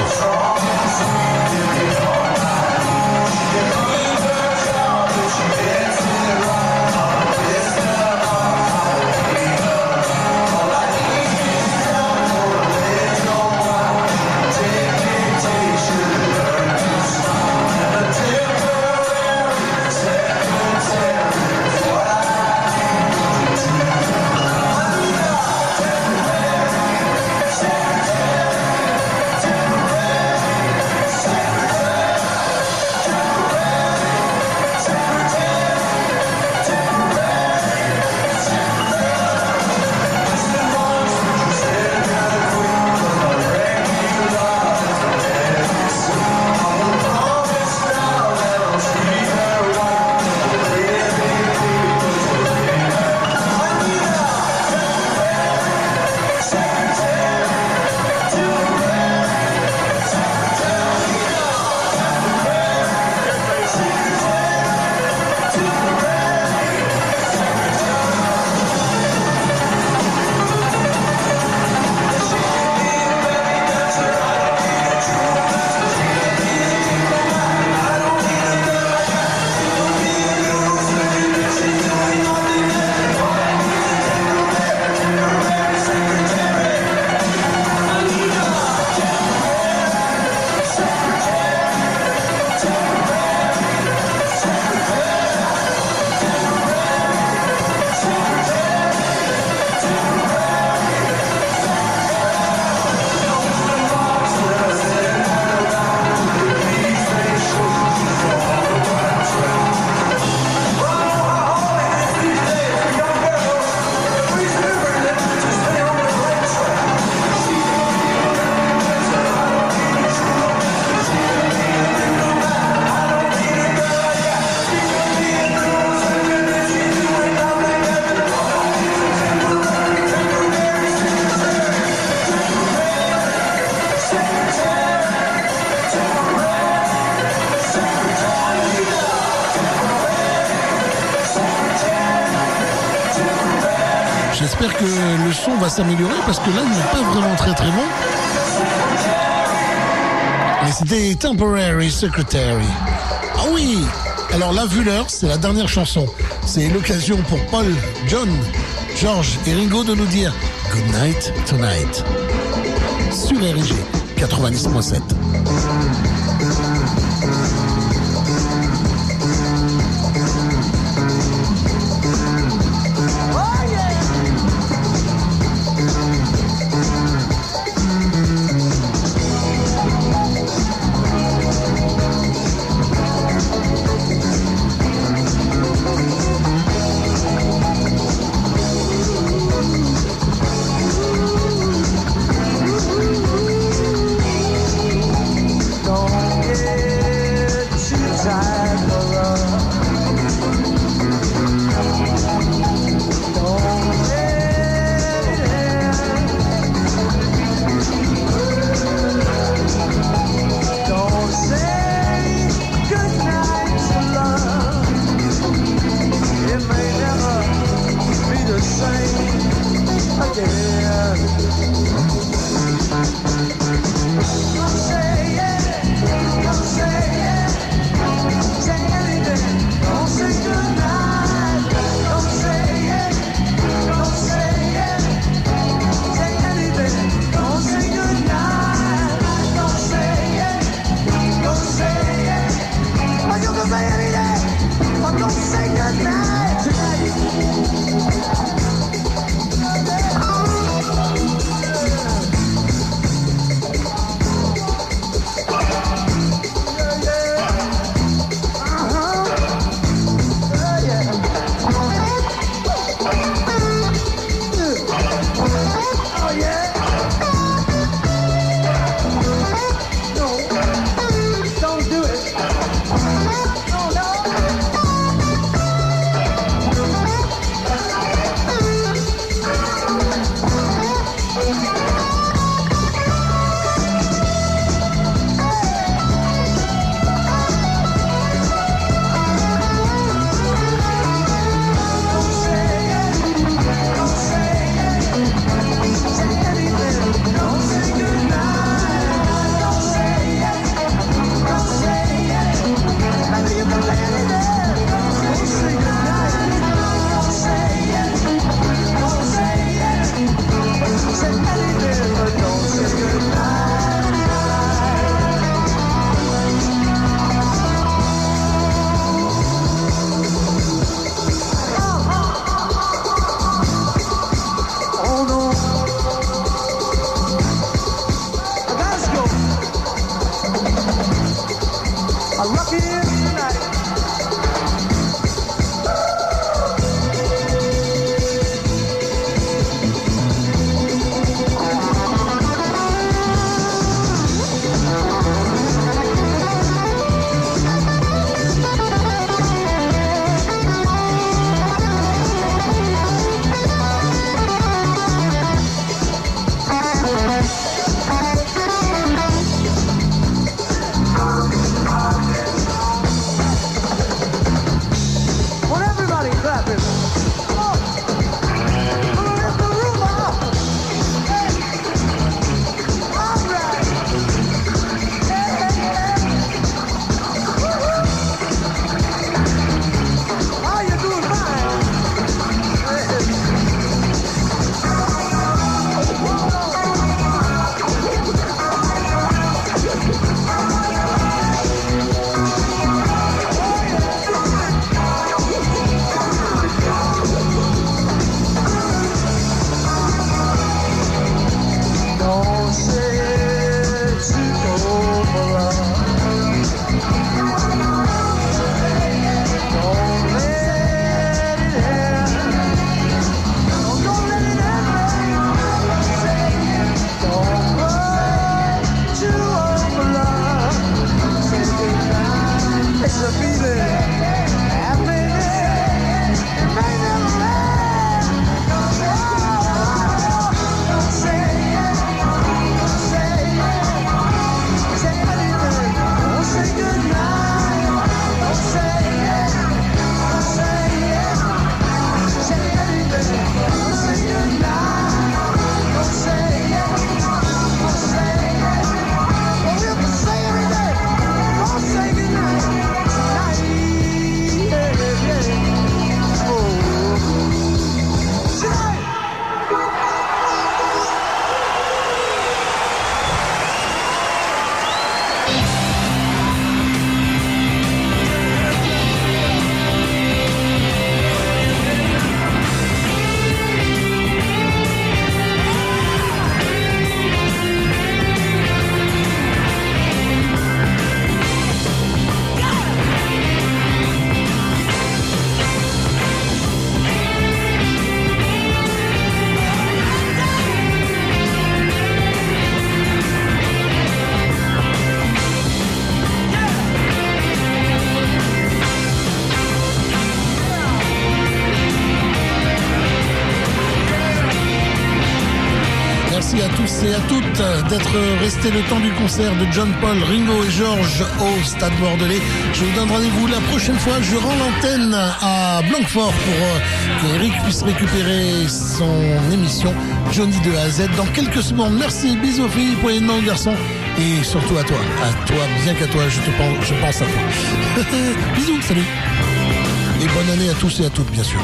Va s'améliorer parce que là, il n'est pas vraiment très très bon. Mais c'était Temporary Secretary. Ah oui Alors là, vu l'heure, c'est la dernière chanson. C'est l'occasion pour Paul, John, George et Ringo de nous dire Good night tonight. Sur RIG 90.7. restés le temps du concert de John Paul, Ringo et George au Stade Bordelais. Je vous donne rendez-vous la prochaine fois. Je rends l'antenne à Blanquefort pour euh, que Eric puisse récupérer son émission Johnny de A à Z dans quelques secondes. Merci, bisous filles, de main aux garçons et surtout à toi. À toi, bien qu'à toi, je te pense, je pense à toi. bisous, salut. Et bonne année à tous et à toutes, bien sûr.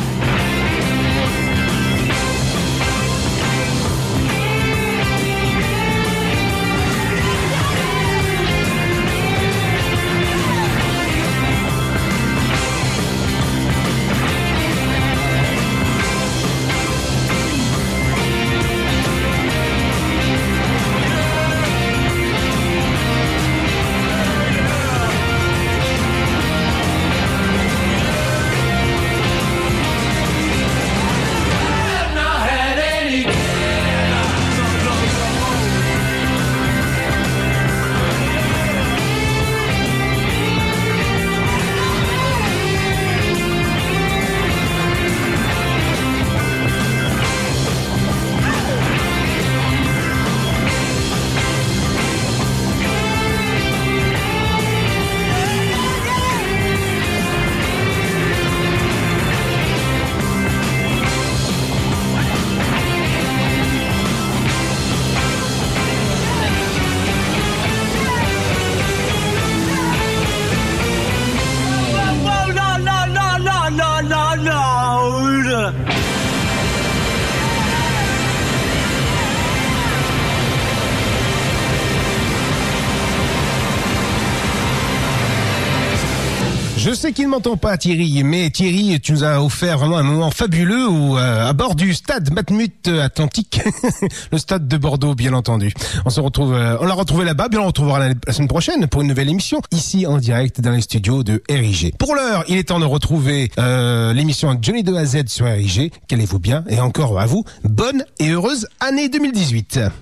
Qu'il ne m'entend pas Thierry, mais Thierry, tu nous as offert vraiment un moment fabuleux où, euh, à bord du stade Matmut Atlantique, le stade de Bordeaux, bien entendu. On se retrouve, euh, on l'a retrouvé là-bas, bien on le retrouvera la, semaine prochaine pour une nouvelle émission, ici en direct dans les studios de RIG. Pour l'heure, il est temps de retrouver euh, l'émission Johnny de A Z sur RIG. Qu'allez-vous bien Et encore à vous, bonne et heureuse année 2018.